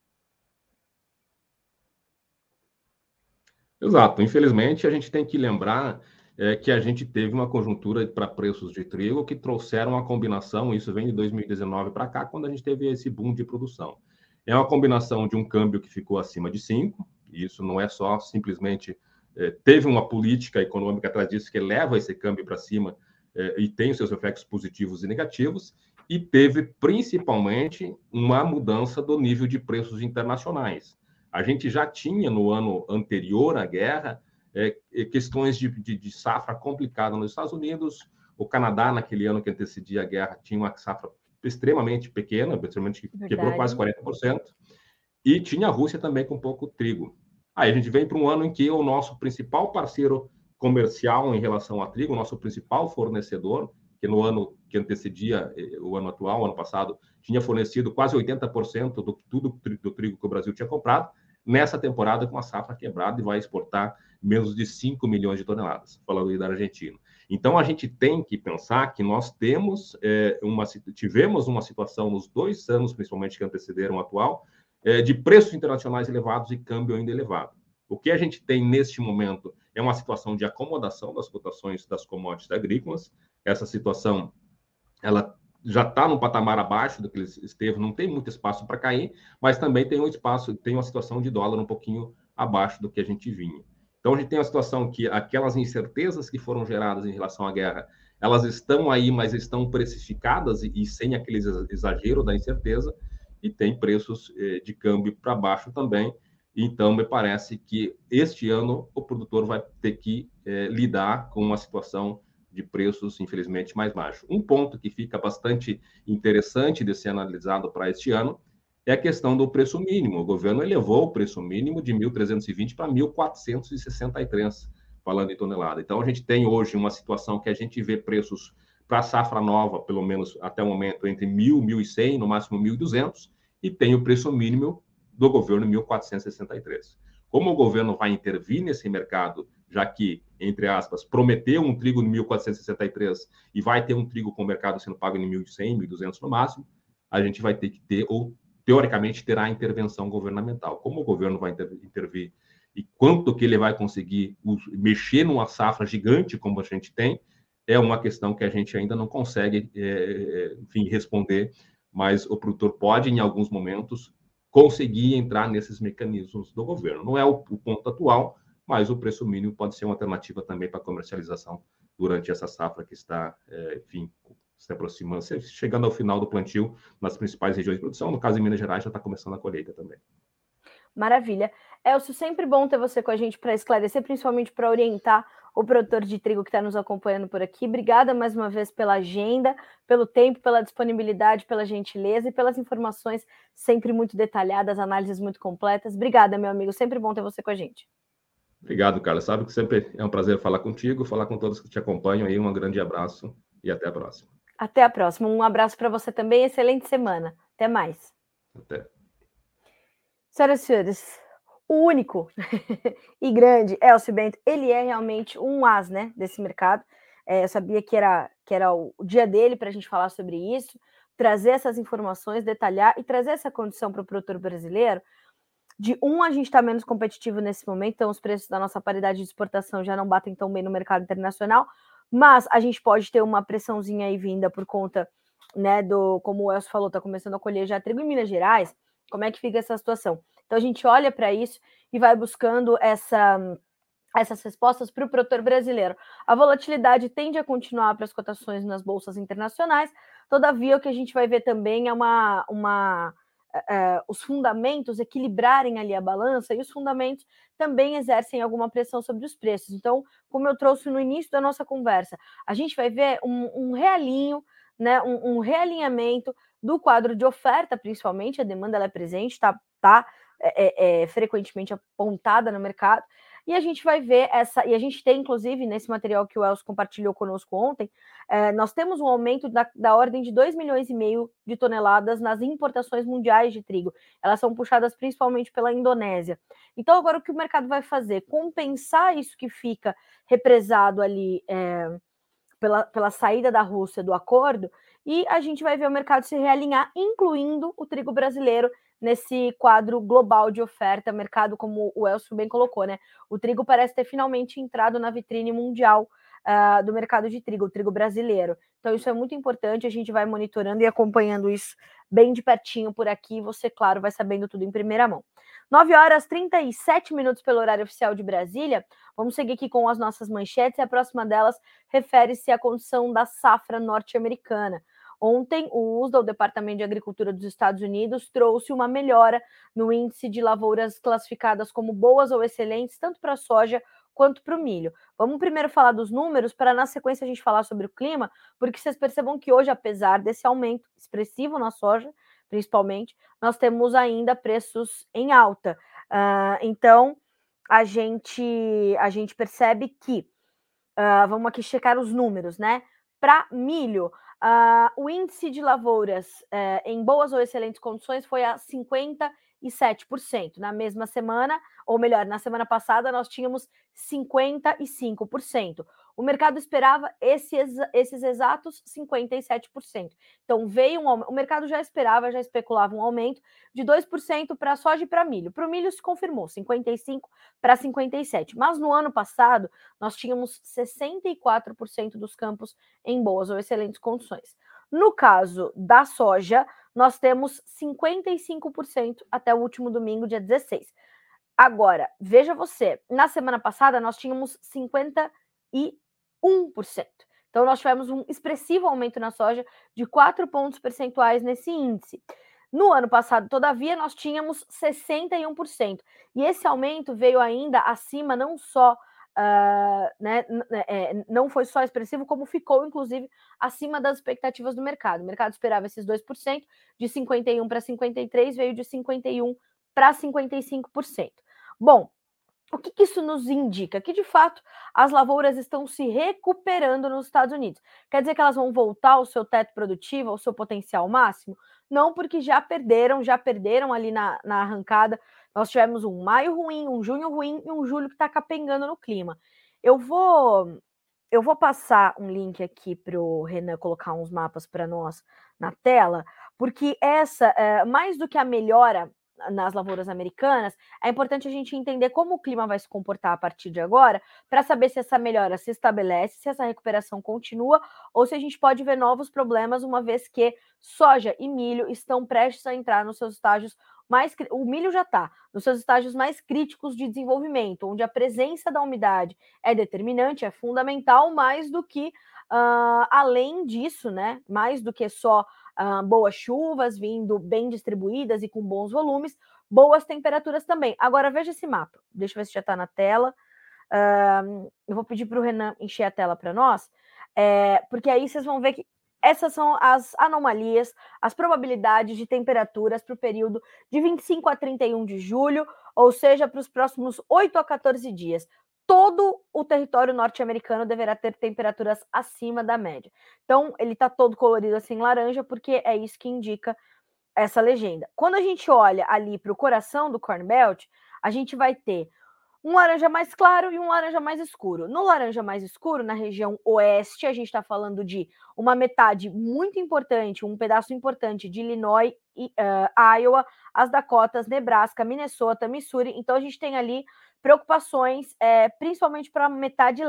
Exato. Infelizmente, a gente tem que lembrar é, que a gente teve uma conjuntura para preços de trigo que trouxeram uma combinação, isso vem de 2019 para cá, quando a gente teve esse boom de produção. É uma combinação de um câmbio que ficou acima de 5, e isso não é só simplesmente. É, teve uma política econômica atrás disso que leva esse câmbio para cima é, e tem os seus efeitos positivos e negativos, e teve principalmente uma mudança do nível de preços internacionais. A gente já tinha no ano anterior à guerra é, é questões de, de, de safra complicada nos Estados Unidos. O Canadá, naquele ano que antecedia a guerra, tinha uma safra extremamente pequena, extremamente quebrou quase 40%. E tinha a Rússia também com pouco trigo. Aí a gente vem para um ano em que o nosso principal parceiro comercial em relação a trigo, o nosso principal fornecedor, que no ano que antecedia eh, o ano atual, o ano passado, tinha fornecido quase 80% do tudo do trigo que o Brasil tinha comprado, nessa temporada com a safra quebrada e vai exportar menos de 5 milhões de toneladas, falando aí da Argentina. Então a gente tem que pensar que nós temos é, uma tivemos uma situação nos dois anos, principalmente que antecederam o atual, é, de preços internacionais elevados e câmbio ainda elevado. O que a gente tem neste momento é uma situação de acomodação das cotações das commodities agrícolas. Essa situação ela já está no patamar abaixo do que ele esteve, não tem muito espaço para cair, mas também tem um espaço, tem uma situação de dólar um pouquinho abaixo do que a gente vinha. Então a gente tem uma situação que aquelas incertezas que foram geradas em relação à guerra, elas estão aí, mas estão precificadas e, e sem aquele exagero da incerteza, e tem preços eh, de câmbio para baixo também. Então, me parece que este ano o produtor vai ter que eh, lidar com uma situação de preços, infelizmente, mais baixo. Um ponto que fica bastante interessante de ser analisado para este ano é a questão do preço mínimo. O governo elevou o preço mínimo de 1.320 para 1.463, falando em tonelada. Então, a gente tem hoje uma situação que a gente vê preços para safra nova, pelo menos até o momento, entre 1.000 e 1.100, no máximo 1.200, e tem o preço mínimo do governo 1.463. Como o governo vai intervir nesse mercado, já que, entre aspas, prometeu um trigo em 1.463 e vai ter um trigo com o mercado sendo pago em 1.100, 1.200 no máximo, a gente vai ter que ter, ou teoricamente terá intervenção governamental. Como o governo vai intervir e quanto que ele vai conseguir mexer numa safra gigante como a gente tem, é uma questão que a gente ainda não consegue, é, enfim, responder, mas o produtor pode, em alguns momentos, conseguir entrar nesses mecanismos do governo. Não é o, o ponto atual, mas o preço mínimo pode ser uma alternativa também para comercialização durante essa safra que está, é, enfim, se aproximando, chegando ao final do plantio nas principais regiões de produção. No caso, em Minas Gerais, já está começando a colheita também. Maravilha. Elcio, sempre bom ter você com a gente para esclarecer, principalmente para orientar o produtor de trigo que está nos acompanhando por aqui. Obrigada mais uma vez pela agenda, pelo tempo, pela disponibilidade, pela gentileza e pelas informações sempre muito detalhadas, análises muito completas. Obrigada, meu amigo. Sempre bom ter você com a gente. Obrigado, Carla. Sabe que sempre é um prazer falar contigo, falar com todos que te acompanham aí. Um grande abraço e até a próxima. Até a próxima. Um abraço para você também. Excelente semana. Até mais. Até. Senhoras e senhores, o único e grande Elcio Bento, ele é realmente um as né, desse mercado. É, eu sabia que era, que era o, dia dele para a gente falar sobre isso, trazer essas informações, detalhar e trazer essa condição para o produtor brasileiro. De um, a gente está menos competitivo nesse momento, então os preços da nossa paridade de exportação já não batem tão bem no mercado internacional, mas a gente pode ter uma pressãozinha aí vinda por conta, né, do, como o Elcio falou, está começando a colher já trigo em Minas Gerais. Como é que fica essa situação? Então a gente olha para isso e vai buscando essa, essas respostas para o produtor brasileiro. A volatilidade tende a continuar para as cotações nas bolsas internacionais, todavia o que a gente vai ver também é uma, uma é, os fundamentos equilibrarem ali a balança e os fundamentos também exercem alguma pressão sobre os preços. Então, como eu trouxe no início da nossa conversa, a gente vai ver um, um realinho, né, um, um realinhamento do quadro de oferta, principalmente, a demanda é presente, está tá, é, é, frequentemente apontada no mercado. E a gente vai ver essa, e a gente tem, inclusive, nesse material que o Els compartilhou conosco ontem, é, nós temos um aumento da, da ordem de 2 milhões e meio de toneladas nas importações mundiais de trigo. Elas são puxadas principalmente pela Indonésia. Então, agora o que o mercado vai fazer? Compensar isso que fica represado ali é, pela, pela saída da Rússia do acordo, e a gente vai ver o mercado se realinhar, incluindo o trigo brasileiro nesse quadro global de oferta, mercado, como o Elcio bem colocou, né? O trigo parece ter finalmente entrado na vitrine mundial uh, do mercado de trigo, o trigo brasileiro. Então, isso é muito importante, a gente vai monitorando e acompanhando isso bem de pertinho por aqui. Você, claro, vai sabendo tudo em primeira mão. 9 horas 37 minutos pelo horário oficial de Brasília. Vamos seguir aqui com as nossas manchetes e a próxima delas refere-se à condição da safra norte-americana. Ontem, o USDA, o Departamento de Agricultura dos Estados Unidos, trouxe uma melhora no índice de lavouras classificadas como boas ou excelentes, tanto para a soja quanto para o milho. Vamos primeiro falar dos números, para na sequência a gente falar sobre o clima, porque vocês percebam que hoje, apesar desse aumento expressivo na soja, principalmente, nós temos ainda preços em alta. Uh, então, a gente, a gente percebe que, uh, vamos aqui checar os números, né? Para milho, uh, o índice de lavouras uh, em boas ou excelentes condições foi a 57%. Na mesma semana, ou melhor, na semana passada, nós tínhamos 55%. O mercado esperava esses, exatos 57%. Então, veio um o mercado já esperava, já especulava um aumento de 2% para soja e para milho. Para o milho se confirmou 55% para 57%. Mas no ano passado, nós tínhamos 64% dos campos em boas ou excelentes condições. No caso da soja, nós temos 55% até o último domingo, dia 16. Agora, veja você, na semana passada nós tínhamos 51%. Então, nós tivemos um expressivo aumento na soja de 4 pontos percentuais nesse índice. No ano passado, todavia, nós tínhamos 61%. E esse aumento veio ainda acima, não só, uh, né, é, não foi só expressivo, como ficou, inclusive, acima das expectativas do mercado. O mercado esperava esses 2%, de 51% para 53%, veio de 51% para 55%. Bom, o que, que, isso nos indica? Que de fato as lavouras estão se recuperando nos Estados Unidos. Quer dizer que elas vão voltar ao seu teto produtivo, ao seu potencial máximo? Não, porque já perderam, já perderam ali na, na arrancada. Nós tivemos um maio ruim, um junho ruim e um julho que está capengando no clima. Eu vou eu vou passar um link aqui para o Renan colocar uns mapas para nós na tela, porque essa, é, mais do que a melhora nas lavouras americanas, é importante a gente entender como o clima vai se comportar a partir de agora, para saber se essa melhora se estabelece, se essa recuperação continua, ou se a gente pode ver novos problemas, uma vez que soja e milho estão prestes a entrar nos seus estágios mais. O milho já está nos seus estágios mais críticos de desenvolvimento, onde a presença da umidade é determinante, é fundamental, mais do que, uh, além disso, né? Mais do que só uh, boas chuvas vindo bem distribuídas e com bons volumes, boas temperaturas também. Agora veja esse mapa, deixa eu ver se já está na tela. Uh, eu vou pedir para o Renan encher a tela para nós, é, porque aí vocês vão ver que essas são as anomalias, as probabilidades de temperaturas para o período de 25 a 31 de julho, ou seja, para os próximos 8 a 14 dias todo o território norte-americano deverá ter temperaturas acima da média. Então, ele está todo colorido assim laranja, porque é isso que indica essa legenda. Quando a gente olha ali para o coração do Corn Belt, a gente vai ter um laranja mais claro e um laranja mais escuro. No laranja mais escuro, na região oeste, a gente está falando de uma metade muito importante, um pedaço importante de Illinois, e, uh, Iowa, as Dakotas, Nebraska, Minnesota, Missouri. Então, a gente tem ali preocupações, é, principalmente para a metade uh,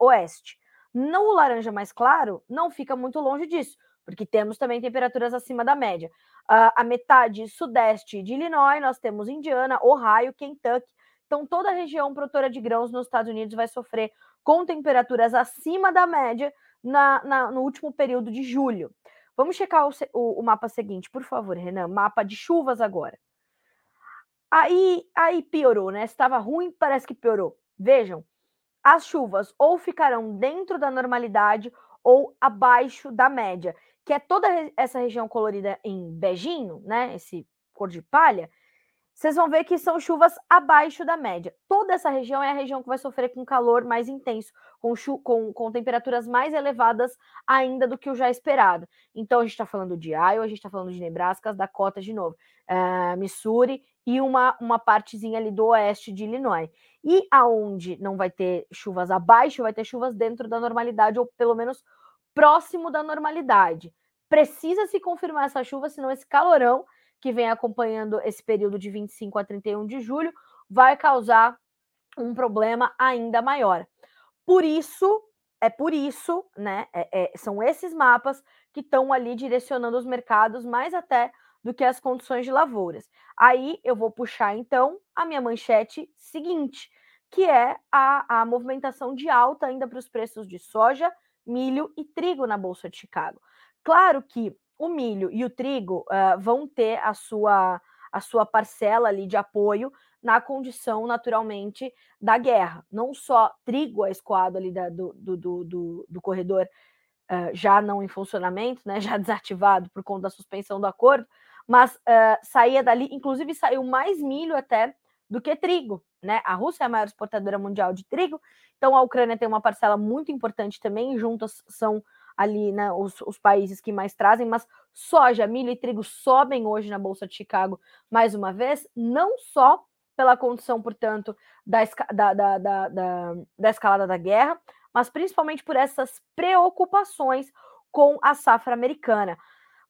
oeste. No laranja mais claro, não fica muito longe disso, porque temos também temperaturas acima da média. Uh, a metade sudeste de Illinois, nós temos Indiana, Ohio, Kentucky. Então, toda a região produtora de grãos nos Estados Unidos vai sofrer com temperaturas acima da média na, na, no último período de julho. Vamos checar o, o, o mapa seguinte, por favor, Renan. Mapa de chuvas agora. Aí, aí piorou, né? Estava ruim, parece que piorou. Vejam, as chuvas ou ficarão dentro da normalidade ou abaixo da média, que é toda essa região colorida em beijinho, né? Esse cor de palha, vocês vão ver que são chuvas abaixo da média. Toda essa região é a região que vai sofrer com calor mais intenso, com, com, com temperaturas mais elevadas ainda do que o já esperado. Então, a gente está falando de Iowa, a gente está falando de Nebraska, Dakota de novo, uh, Missouri e uma, uma partezinha ali do oeste de Illinois. E aonde não vai ter chuvas abaixo, vai ter chuvas dentro da normalidade, ou pelo menos próximo da normalidade. Precisa se confirmar essa chuva, senão esse calorão que vem acompanhando esse período de 25 a 31 de julho vai causar um problema ainda maior. Por isso, é por isso, né? É, é, são esses mapas que estão ali direcionando os mercados mais até do que as condições de lavouras. Aí eu vou puxar então a minha manchete seguinte, que é a, a movimentação de alta ainda para os preços de soja, milho e trigo na Bolsa de Chicago. Claro que o milho e o trigo uh, vão ter a sua, a sua parcela ali de apoio na condição, naturalmente, da guerra. Não só trigo é escoado ali da, do, do, do, do, corredor uh, já não em funcionamento, né, já desativado por conta da suspensão do acordo, mas uh, saía dali, inclusive saiu mais milho até do que trigo. Né? A Rússia é a maior exportadora mundial de trigo, então a Ucrânia tem uma parcela muito importante também, juntas são ali né, os, os, países que mais trazem, mas soja, milho e trigo sobem hoje na Bolsa de Chicago mais uma vez, não só pela condição, portanto, da, da, da, da, da escalada da guerra, mas principalmente por essas preocupações com a safra americana.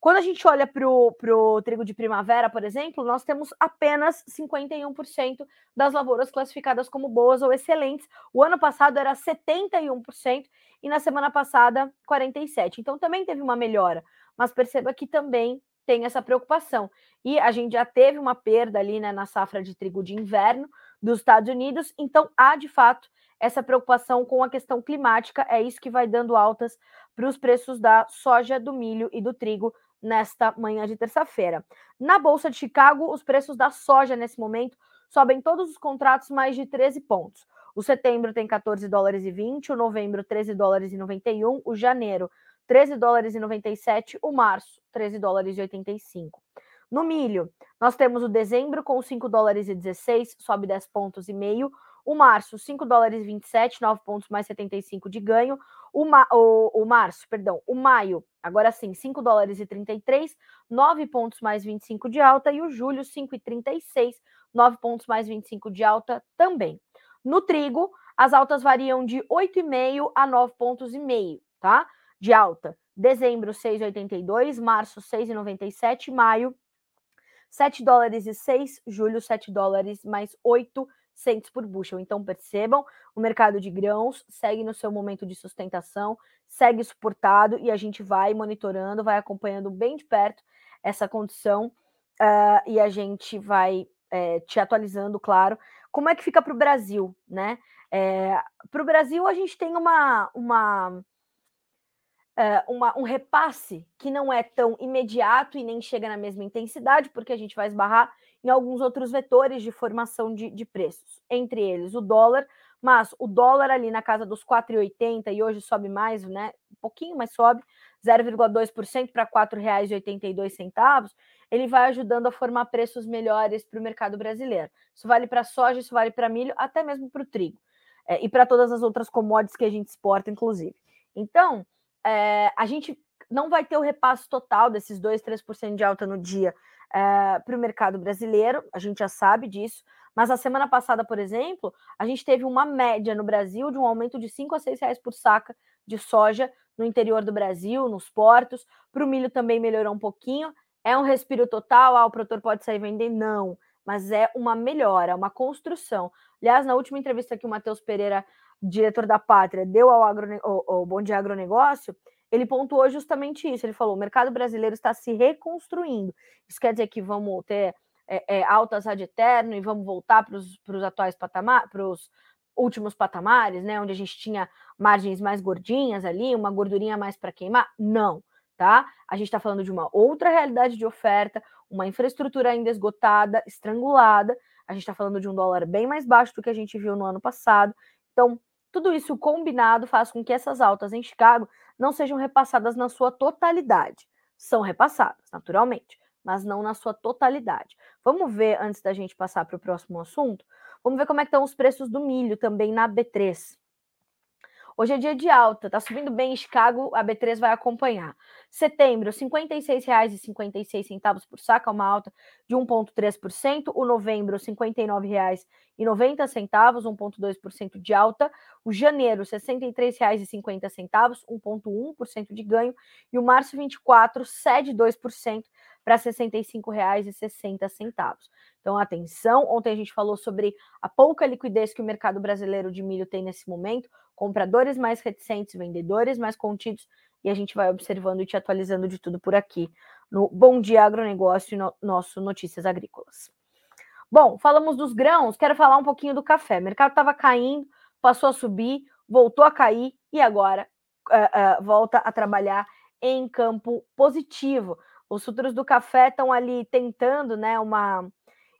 Quando a gente olha para o trigo de primavera, por exemplo, nós temos apenas 51% das lavouras classificadas como boas ou excelentes. O ano passado era 71% e na semana passada 47%. Então também teve uma melhora, mas perceba que também tem essa preocupação. E a gente já teve uma perda ali né, na safra de trigo de inverno dos Estados Unidos, então há de fato essa preocupação com a questão climática, é isso que vai dando altas para os preços da soja, do milho e do trigo nesta manhã de terça-feira. Na Bolsa de Chicago, os preços da soja nesse momento sobem todos os contratos mais de 13 pontos. O setembro tem 14 dólares e 20, o novembro 13 dólares e 91, o janeiro 13 dólares e 97, o março 13 dólares e 85. No milho, nós temos o dezembro com 5 dólares e 16, sobe 10 pontos e meio. O março, 5 dólares e 27, 9 pontos mais 75 de ganho. O, ma o, o março, perdão, o maio, agora sim, 5 dólares e 33, 9 pontos mais 25 de alta. E o julho, 5 e 36, 9 pontos mais 25 de alta também. No trigo, as altas variam de 8,5 a 9 pontos e meio, tá? De alta. Dezembro, 6,82, março, 6,97, maio, 7 dólares e 6, julho, 7 dólares mais 8 centes por bushel. Então, percebam, o mercado de grãos segue no seu momento de sustentação, segue suportado e a gente vai monitorando, vai acompanhando bem de perto essa condição uh, e a gente vai é, te atualizando, claro, como é que fica para o Brasil, né? É, para o Brasil, a gente tem uma, uma uh, uma, um repasse que não é tão imediato e nem chega na mesma intensidade, porque a gente vai esbarrar em alguns outros vetores de formação de, de preços, entre eles o dólar, mas o dólar ali na casa dos 4,80 e hoje sobe mais, né? Um pouquinho, mas sobe 0,2% para R$ 4,82, ele vai ajudando a formar preços melhores para o mercado brasileiro. Isso vale para soja, isso vale para milho, até mesmo para o trigo. É, e para todas as outras commodities que a gente exporta, inclusive. Então, é, a gente não vai ter o repasse total desses 2, 3% de alta no dia é, para o mercado brasileiro, a gente já sabe disso, mas a semana passada, por exemplo, a gente teve uma média no Brasil de um aumento de 5 a 6 reais por saca de soja no interior do Brasil, nos portos. Para o milho também melhorou um pouquinho. É um respiro total? Ah, o produtor pode sair vender? Não, mas é uma melhora, uma construção. Aliás, na última entrevista que o Matheus Pereira diretor da Pátria, deu ao, agro, ao, ao Bom Dia Agronegócio, ele pontuou justamente isso. Ele falou: o mercado brasileiro está se reconstruindo. Isso quer dizer que vamos ter é, é, altas ad eterno e vamos voltar para os atuais patamares, para os últimos patamares, né? Onde a gente tinha margens mais gordinhas ali, uma gordurinha mais para queimar? Não, tá? A gente está falando de uma outra realidade de oferta, uma infraestrutura ainda esgotada, estrangulada. A gente está falando de um dólar bem mais baixo do que a gente viu no ano passado. Então, tudo isso combinado faz com que essas altas em Chicago não sejam repassadas na sua totalidade. São repassadas, naturalmente, mas não na sua totalidade. Vamos ver, antes da gente passar para o próximo assunto, vamos ver como é estão os preços do milho também na B3. Hoje é dia de alta, tá subindo bem em Chicago, a B3 vai acompanhar. Setembro, R$ 56,56 por saca, uma alta de 1,3%. O novembro, R$ 59,90, 1,2% de alta. O janeiro, R$ 63,50, 1,1% de ganho. E o março 24 cede 2% para R$ 65,60. Então, atenção, ontem a gente falou sobre a pouca liquidez que o mercado brasileiro de milho tem nesse momento compradores mais reticentes, vendedores mais contidos, e a gente vai observando e te atualizando de tudo por aqui no Bom Dia Agronegócio e no nosso Notícias Agrícolas. Bom, falamos dos grãos, quero falar um pouquinho do café. O mercado estava caindo, passou a subir, voltou a cair e agora uh, uh, volta a trabalhar em campo positivo. Os futuros do café estão ali tentando, né, uma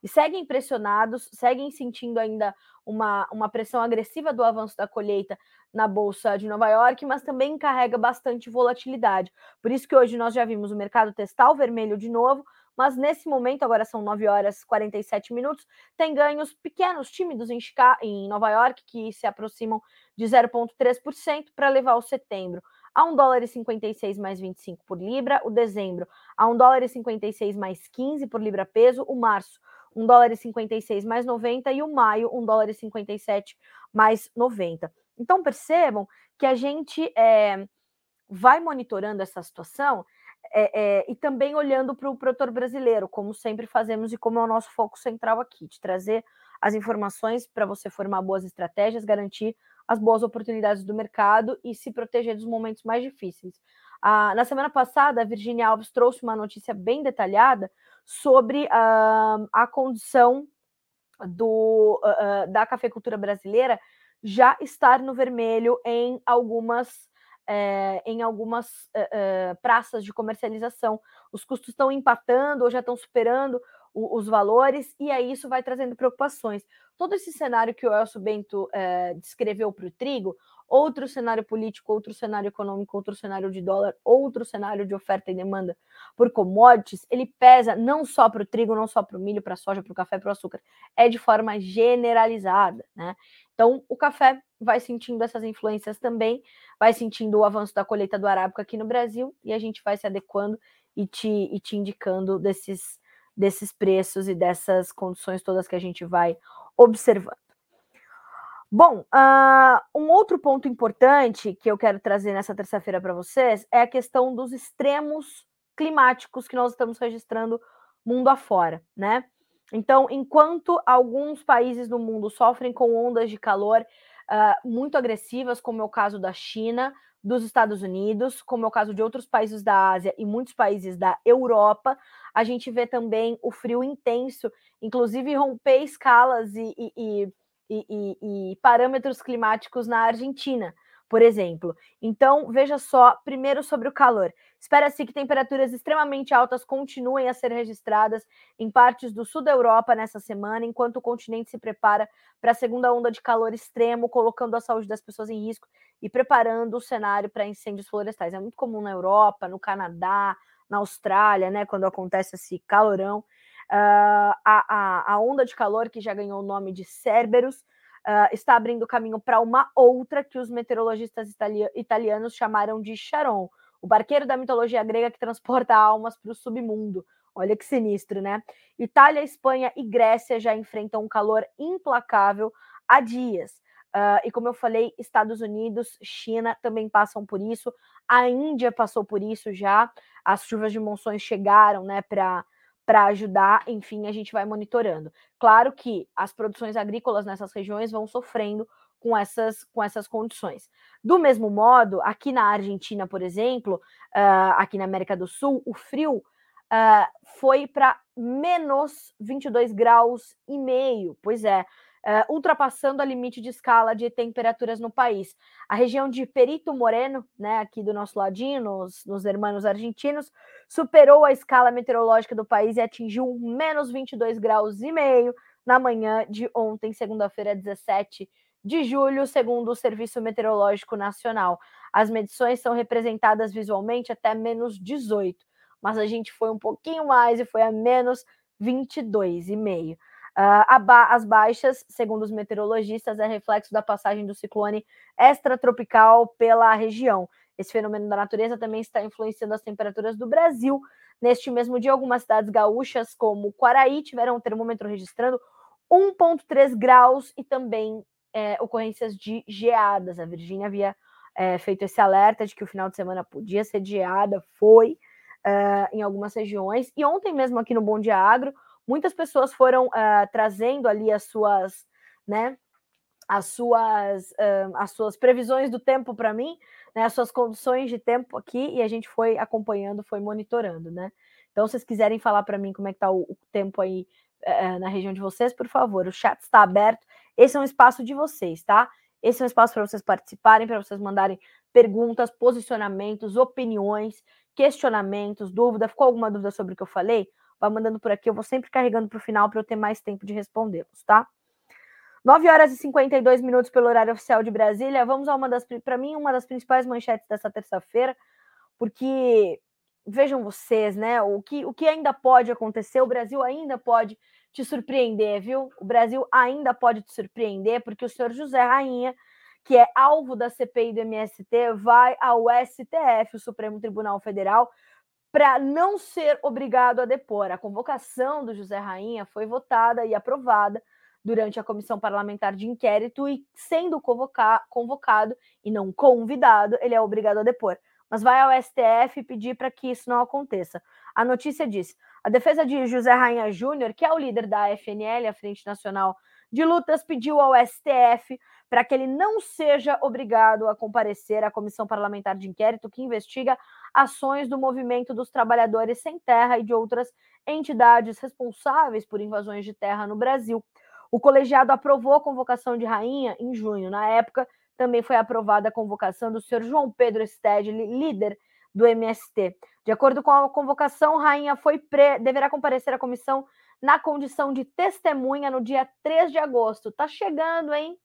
e seguem pressionados, seguem sentindo ainda uma, uma pressão agressiva do avanço da colheita na Bolsa de Nova York, mas também carrega bastante volatilidade. Por isso que hoje nós já vimos o mercado testar o vermelho de novo, mas nesse momento, agora são 9 horas e 47 minutos, tem ganhos pequenos, tímidos em, Chicago, em Nova York, que se aproximam de 0,3% para levar o setembro a 1 dólar e 56 mais 25 por libra, o dezembro a 1 dólar e 56 mais 15 por libra peso, o março 1 dólar e 56 mais 90 e o maio 1 dólar e 57 mais 90. Então percebam que a gente é, vai monitorando essa situação é, é, e também olhando para o produtor brasileiro, como sempre fazemos e como é o nosso foco central aqui, de trazer as informações para você formar boas estratégias, garantir as boas oportunidades do mercado e se proteger dos momentos mais difíceis. Ah, na semana passada, a Virginia Alves trouxe uma notícia bem detalhada sobre uh, a condição do, uh, da cafeicultura brasileira já estar no vermelho em algumas é, em algumas uh, praças de comercialização. Os custos estão empatando ou já estão superando os valores, e aí isso vai trazendo preocupações. Todo esse cenário que o Elcio Bento uh, descreveu para o trigo, outro cenário político, outro cenário econômico, outro cenário de dólar, outro cenário de oferta e demanda por commodities, ele pesa não só para o trigo, não só para o milho, para a soja, para o café, para o açúcar, é de forma generalizada, né? Então, o café vai sentindo essas influências também, vai sentindo o avanço da colheita do arábica aqui no Brasil, e a gente vai se adequando e te, e te indicando desses, desses preços e dessas condições todas que a gente vai observando. Bom, uh, um outro ponto importante que eu quero trazer nessa terça-feira para vocês é a questão dos extremos climáticos que nós estamos registrando mundo afora, né? Então, enquanto alguns países do mundo sofrem com ondas de calor uh, muito agressivas, como é o caso da China, dos Estados Unidos, como é o caso de outros países da Ásia e muitos países da Europa, a gente vê também o frio intenso, inclusive romper escalas e, e, e e, parâmetros climáticos na Argentina, por exemplo. Então, veja só, primeiro sobre o calor. Espera-se que temperaturas extremamente altas continuem a ser registradas em partes do sul da Europa nessa semana, enquanto o continente se prepara para a segunda onda de calor extremo, colocando a saúde das pessoas em risco e preparando o cenário para incêndios florestais. É muito comum na Europa, no Canadá, na Austrália, né, quando acontece esse calorão. Uh, a, a, a, onda de calor, que já ganhou o nome de Cerberus, uh, está abrindo caminho para uma outra que os meteorologistas itali italianos chamaram de Charon, o barqueiro da mitologia grega que transporta almas para o submundo. Olha que sinistro, né? Itália, Espanha e Grécia já enfrentam um calor implacável há dias. Uh, e como eu falei, Estados Unidos, China também passam por isso. A Índia passou por isso já. As chuvas de monções chegaram, né, para para ajudar, enfim, a gente vai monitorando. Claro que as produções agrícolas nessas regiões vão sofrendo com essas, com essas condições. Do mesmo modo, aqui na Argentina, por exemplo, uh, aqui na América do Sul, o frio uh, foi para menos 22 graus e meio. Pois é, uh, ultrapassando a limite de escala de temperaturas no país. A região de Perito Moreno, né, aqui do nosso ladinho, nos, nos hermanos argentinos, superou a escala meteorológica do país e atingiu menos 22 graus e meio na manhã de ontem, segunda-feira, 17 de julho, segundo o Serviço Meteorológico Nacional. As medições são representadas visualmente até menos 18, mas a gente foi um pouquinho mais e foi a menos 22,5. Uh, ba as baixas, segundo os meteorologistas, é reflexo da passagem do ciclone extratropical pela região. Esse fenômeno da natureza também está influenciando as temperaturas do Brasil. Neste mesmo dia, algumas cidades gaúchas, como Quaraí, tiveram o termômetro registrando 1,3 graus e também é, ocorrências de geadas. A Virgínia havia é, feito esse alerta de que o final de semana podia ser geada, foi uh, em algumas regiões. E ontem mesmo aqui no Bom Dia Agro, muitas pessoas foram uh, trazendo ali as suas, né, as suas, uh, as suas previsões do tempo para mim, né, as suas condições de tempo aqui, e a gente foi acompanhando, foi monitorando, né? Então, se vocês quiserem falar para mim como é que está o, o, tempo aí uh, na região de vocês, por favor, o chat está aberto. Esse é um espaço de vocês, tá? Esse é um espaço para vocês participarem, para vocês mandarem perguntas, posicionamentos, opiniões, questionamentos, dúvida. Ficou alguma dúvida sobre o que eu falei? Vai mandando por aqui, eu vou sempre carregando para o final para eu ter mais tempo de respondê-los, tá? 9 horas e 52 minutos pelo horário oficial de Brasília. Vamos a uma das, para mim, uma das principais manchetes dessa terça-feira, porque vejam vocês, né? O que, o que ainda pode acontecer, o Brasil ainda pode te surpreender, viu? O Brasil ainda pode te surpreender, porque o senhor José Rainha, que é alvo da CPI do MST, vai ao STF, o Supremo Tribunal Federal, para não ser obrigado a depor. A convocação do José Rainha foi votada e aprovada durante a comissão parlamentar de inquérito e, sendo convocado e não convidado, ele é obrigado a depor mas vai ao STF pedir para que isso não aconteça. A notícia diz: a defesa de José Rainha Júnior, que é o líder da FNL, a Frente Nacional de Lutas, pediu ao STF para que ele não seja obrigado a comparecer à comissão parlamentar de inquérito que investiga ações do movimento dos trabalhadores sem terra e de outras entidades responsáveis por invasões de terra no Brasil. O colegiado aprovou a convocação de Rainha em junho. Na época, também foi aprovada a convocação do senhor João Pedro Stedley, líder do MST. De acordo com a convocação, Rainha foi pre... deverá comparecer à comissão na condição de testemunha no dia 3 de agosto. Tá chegando, hein?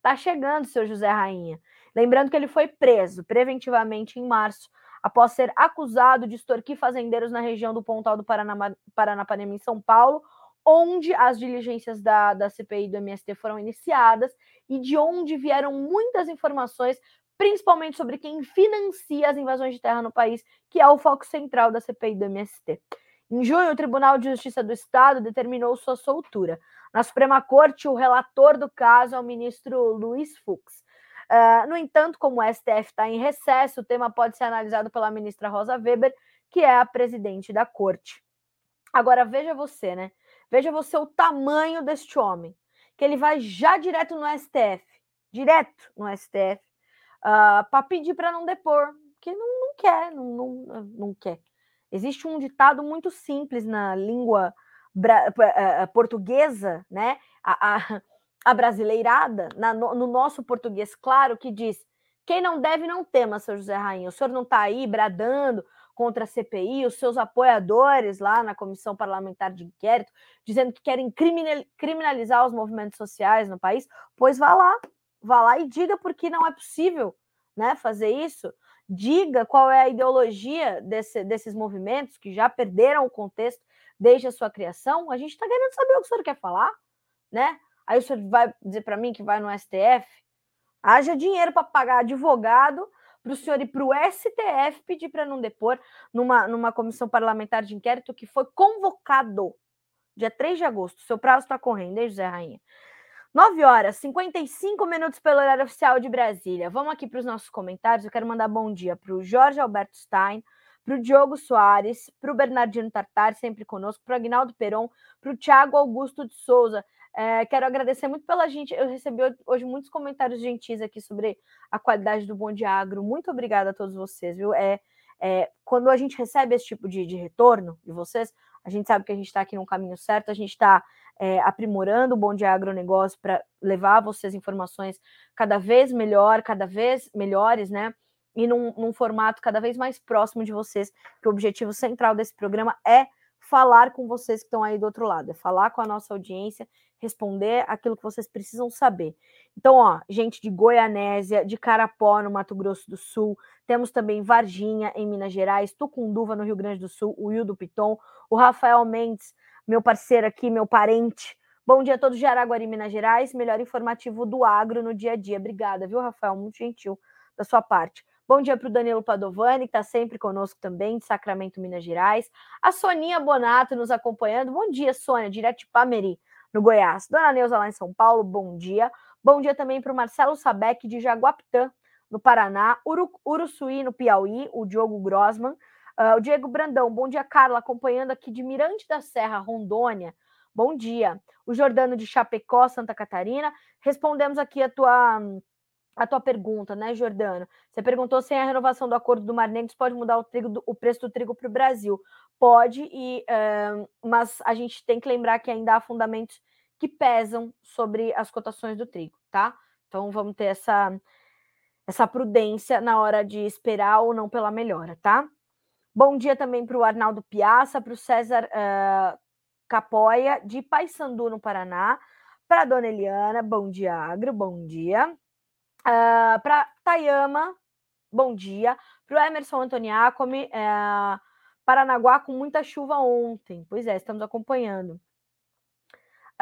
Tá chegando, senhor José Rainha. Lembrando que ele foi preso preventivamente em março, após ser acusado de extorquir fazendeiros na região do Pontal do Paraná, Paranapanema, em São Paulo, onde as diligências da, da CPI do MST foram iniciadas e de onde vieram muitas informações, principalmente sobre quem financia as invasões de terra no país, que é o foco central da CPI do MST. Em junho, o Tribunal de Justiça do Estado determinou sua soltura. Na Suprema Corte, o relator do caso é o ministro Luiz Fux. Uh, no entanto, como o STF está em recesso, o tema pode ser analisado pela ministra Rosa Weber, que é a presidente da corte. Agora, veja você, né? Veja você o tamanho deste homem, que ele vai já direto no STF, direto no STF, uh, ah, para pedir para não depor, porque não, não quer, não, não, não quer. Existe um ditado muito simples na língua uh, portuguesa, né? A, a, a brasileirada, na, no, no, nosso português claro, que diz: quem não deve não tema, seu José Rainha. O senhor não está aí bradando contra a CPI, os seus apoiadores lá na comissão parlamentar de inquérito, dizendo que querem criminalizar os movimentos sociais no país, pois vá lá, vá lá e diga por que não é possível né, fazer isso. Diga qual é a ideologia desse, desses movimentos que já perderam o contexto desde a sua criação. A gente está querendo saber o que o senhor quer falar, né? Aí o senhor vai dizer para mim que vai no STF? Haja dinheiro para pagar advogado para o senhor ir para o STF pedir para não depor numa, numa comissão parlamentar de inquérito que foi convocado dia 3 de agosto. Seu prazo está correndo, hein, José Rainha? 9 horas, 55 minutos pelo horário oficial de Brasília. Vamos aqui para os nossos comentários. Eu quero mandar bom dia para o Jorge Alberto Stein, para o Diogo Soares, para o Bernardino Tartar, sempre conosco, para o Agnaldo Peron, para o Tiago Augusto de Souza. É, quero agradecer muito pela gente. Eu recebi hoje muitos comentários gentis aqui sobre a qualidade do Bom de Agro. Muito obrigada a todos vocês, viu? É, é, quando a gente recebe esse tipo de, de retorno de vocês, a gente sabe que a gente está aqui no caminho certo, a gente está é, aprimorando o Bom de Agronegócio para levar vocês informações cada vez melhor, cada vez melhores, né? E num, num formato cada vez mais próximo de vocês, que o objetivo central desse programa é falar com vocês que estão aí do outro lado, é falar com a nossa audiência responder aquilo que vocês precisam saber. Então, ó, gente de Goianésia, de Carapó, no Mato Grosso do Sul, temos também Varginha, em Minas Gerais, Tucunduva, no Rio Grande do Sul, o Hildo Piton, o Rafael Mendes, meu parceiro aqui, meu parente. Bom dia a todos de Araguari, Minas Gerais, melhor informativo do agro no dia a dia. Obrigada, viu, Rafael? Muito gentil da sua parte. Bom dia para o Danilo Padovani, que está sempre conosco também, de Sacramento, Minas Gerais. A Soninha Bonato nos acompanhando. Bom dia, Sônia, direto de Pameri no Goiás. Dona Neuza lá em São Paulo, bom dia. Bom dia também para o Marcelo Sabec de Jaguapitã, no Paraná, Uru, Uruçuí, no Piauí, o Diogo Grossman, uh, o Diego Brandão, bom dia, Carla, acompanhando aqui de Mirante da Serra, Rondônia, bom dia. O Jordano de Chapecó, Santa Catarina, respondemos aqui a tua a tua pergunta, né, Jordano? Você perguntou se a renovação do acordo do Mar Negro pode mudar o, trigo, o preço do trigo para o Brasil. Pode, e, mas a gente tem que lembrar que ainda há fundamentos que pesam sobre as cotações do trigo, tá? Então vamos ter essa, essa prudência na hora de esperar ou não pela melhora, tá? Bom dia também para o Arnaldo Piaça, para o César uh, Capoia, de Paysandu, no Paraná, para a Dona Eliana, bom dia, Agro, bom dia. Uh, para Tayama, bom dia. Para o Emerson Antoniacomi, uh, Paranaguá com muita chuva ontem. Pois é, estamos acompanhando.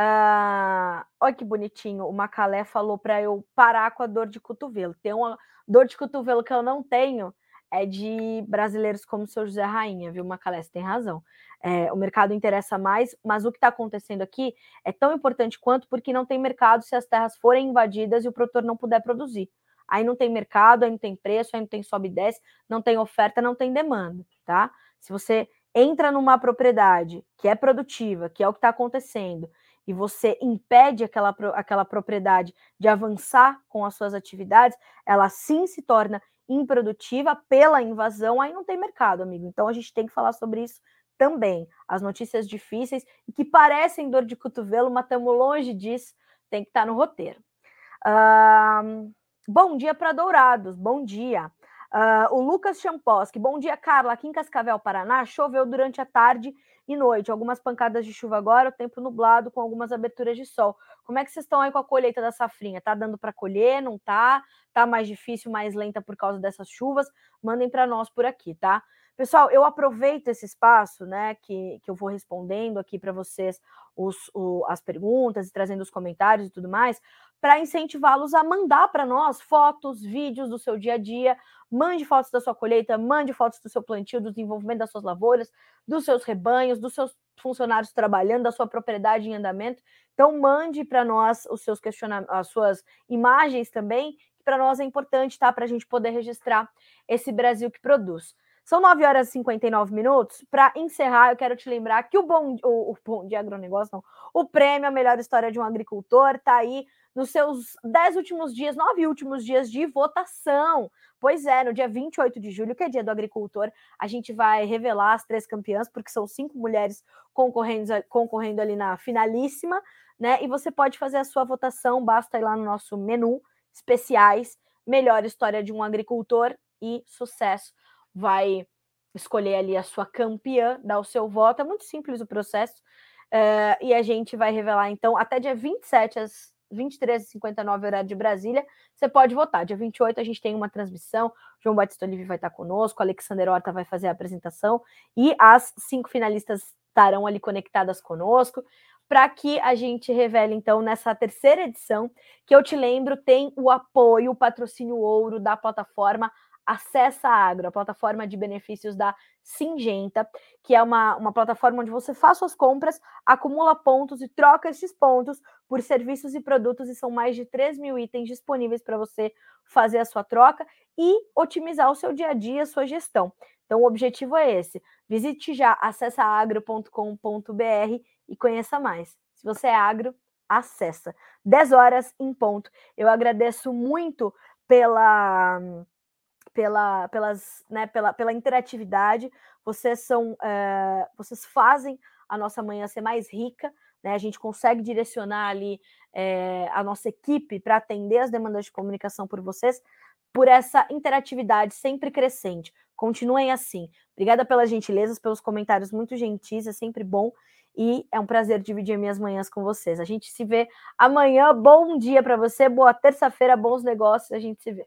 Uh, olha que bonitinho. O Macalé falou para eu parar com a dor de cotovelo. Tem uma dor de cotovelo que eu não tenho, é de brasileiros como o seu José Rainha, viu, Macalé? Você tem razão. É, o mercado interessa mais, mas o que está acontecendo aqui é tão importante quanto porque não tem mercado se as terras forem invadidas e o produtor não puder produzir. Aí não tem mercado, aí não tem preço, aí não tem sobe e desce, não tem oferta, não tem demanda, tá? Se você entra numa propriedade que é produtiva, que é o que está acontecendo, e você impede aquela, aquela propriedade de avançar com as suas atividades, ela sim se torna improdutiva pela invasão, aí não tem mercado, amigo. Então a gente tem que falar sobre isso também. As notícias difíceis e que parecem dor de cotovelo, mas estamos longe disso, tem que estar tá no roteiro. Uh, bom dia para Dourados, bom dia. Uh, o Lucas Champoski, bom dia, Carla. Aqui em Cascavel, Paraná, choveu durante a tarde e noite. Algumas pancadas de chuva agora, o tempo nublado com algumas aberturas de sol. Como é que vocês estão aí com a colheita da safrinha? Tá dando para colher? Não tá? Tá mais difícil, mais lenta por causa dessas chuvas? Mandem para nós por aqui, tá? Pessoal, eu aproveito esse espaço, né, que, que eu vou respondendo aqui para vocês os, o, as perguntas e trazendo os comentários e tudo mais, para incentivá-los a mandar para nós fotos, vídeos do seu dia a dia. Mande fotos da sua colheita, mande fotos do seu plantio, do desenvolvimento das suas lavouras, dos seus rebanhos, dos seus funcionários trabalhando, da sua propriedade em andamento. Então, mande para nós os seus questionamentos, as suas imagens também, que para nós é importante, tá? Para a gente poder registrar esse Brasil que produz. São 9 horas e 59 minutos. Para encerrar, eu quero te lembrar que o bom, o, o bom de agronegócio, não, o prêmio A Melhor História de um Agricultor está aí nos seus 10 últimos dias, 9 últimos dias de votação. Pois é, no dia 28 de julho, que é dia do agricultor, a gente vai revelar as três campeãs, porque são cinco mulheres concorrendo, concorrendo ali na finalíssima, né? E você pode fazer a sua votação, basta ir lá no nosso menu especiais, melhor história de um agricultor e sucesso. Vai escolher ali a sua campeã, dar o seu voto, é muito simples o processo. Uh, e a gente vai revelar, então, até dia 27, às 23h59, horário de Brasília, você pode votar. Dia 28 a gente tem uma transmissão, João Batista Olive vai estar conosco, Alexander Horta vai fazer a apresentação e as cinco finalistas estarão ali conectadas conosco para que a gente revele, então, nessa terceira edição, que eu te lembro, tem o apoio, o patrocínio ouro da plataforma Acessa Agro, a plataforma de benefícios da Singenta, que é uma, uma plataforma onde você faz suas compras, acumula pontos e troca esses pontos por serviços e produtos, e são mais de 3 mil itens disponíveis para você fazer a sua troca e otimizar o seu dia a dia, a sua gestão. Então, o objetivo é esse. Visite já acessaagro.com.br e conheça mais. Se você é agro, acessa. 10 horas em ponto. Eu agradeço muito pela pela, pelas, né, pela, pela interatividade. Vocês são, é, vocês fazem a nossa manhã ser mais rica, né? A gente consegue direcionar ali é, a nossa equipe para atender as demandas de comunicação por vocês, por essa interatividade sempre crescente. Continuem assim. Obrigada pelas gentilezas, pelos comentários muito gentis, é sempre bom e é um prazer dividir minhas manhãs com vocês. A gente se vê amanhã. Bom dia para você, boa terça-feira, bons negócios. A gente se vê.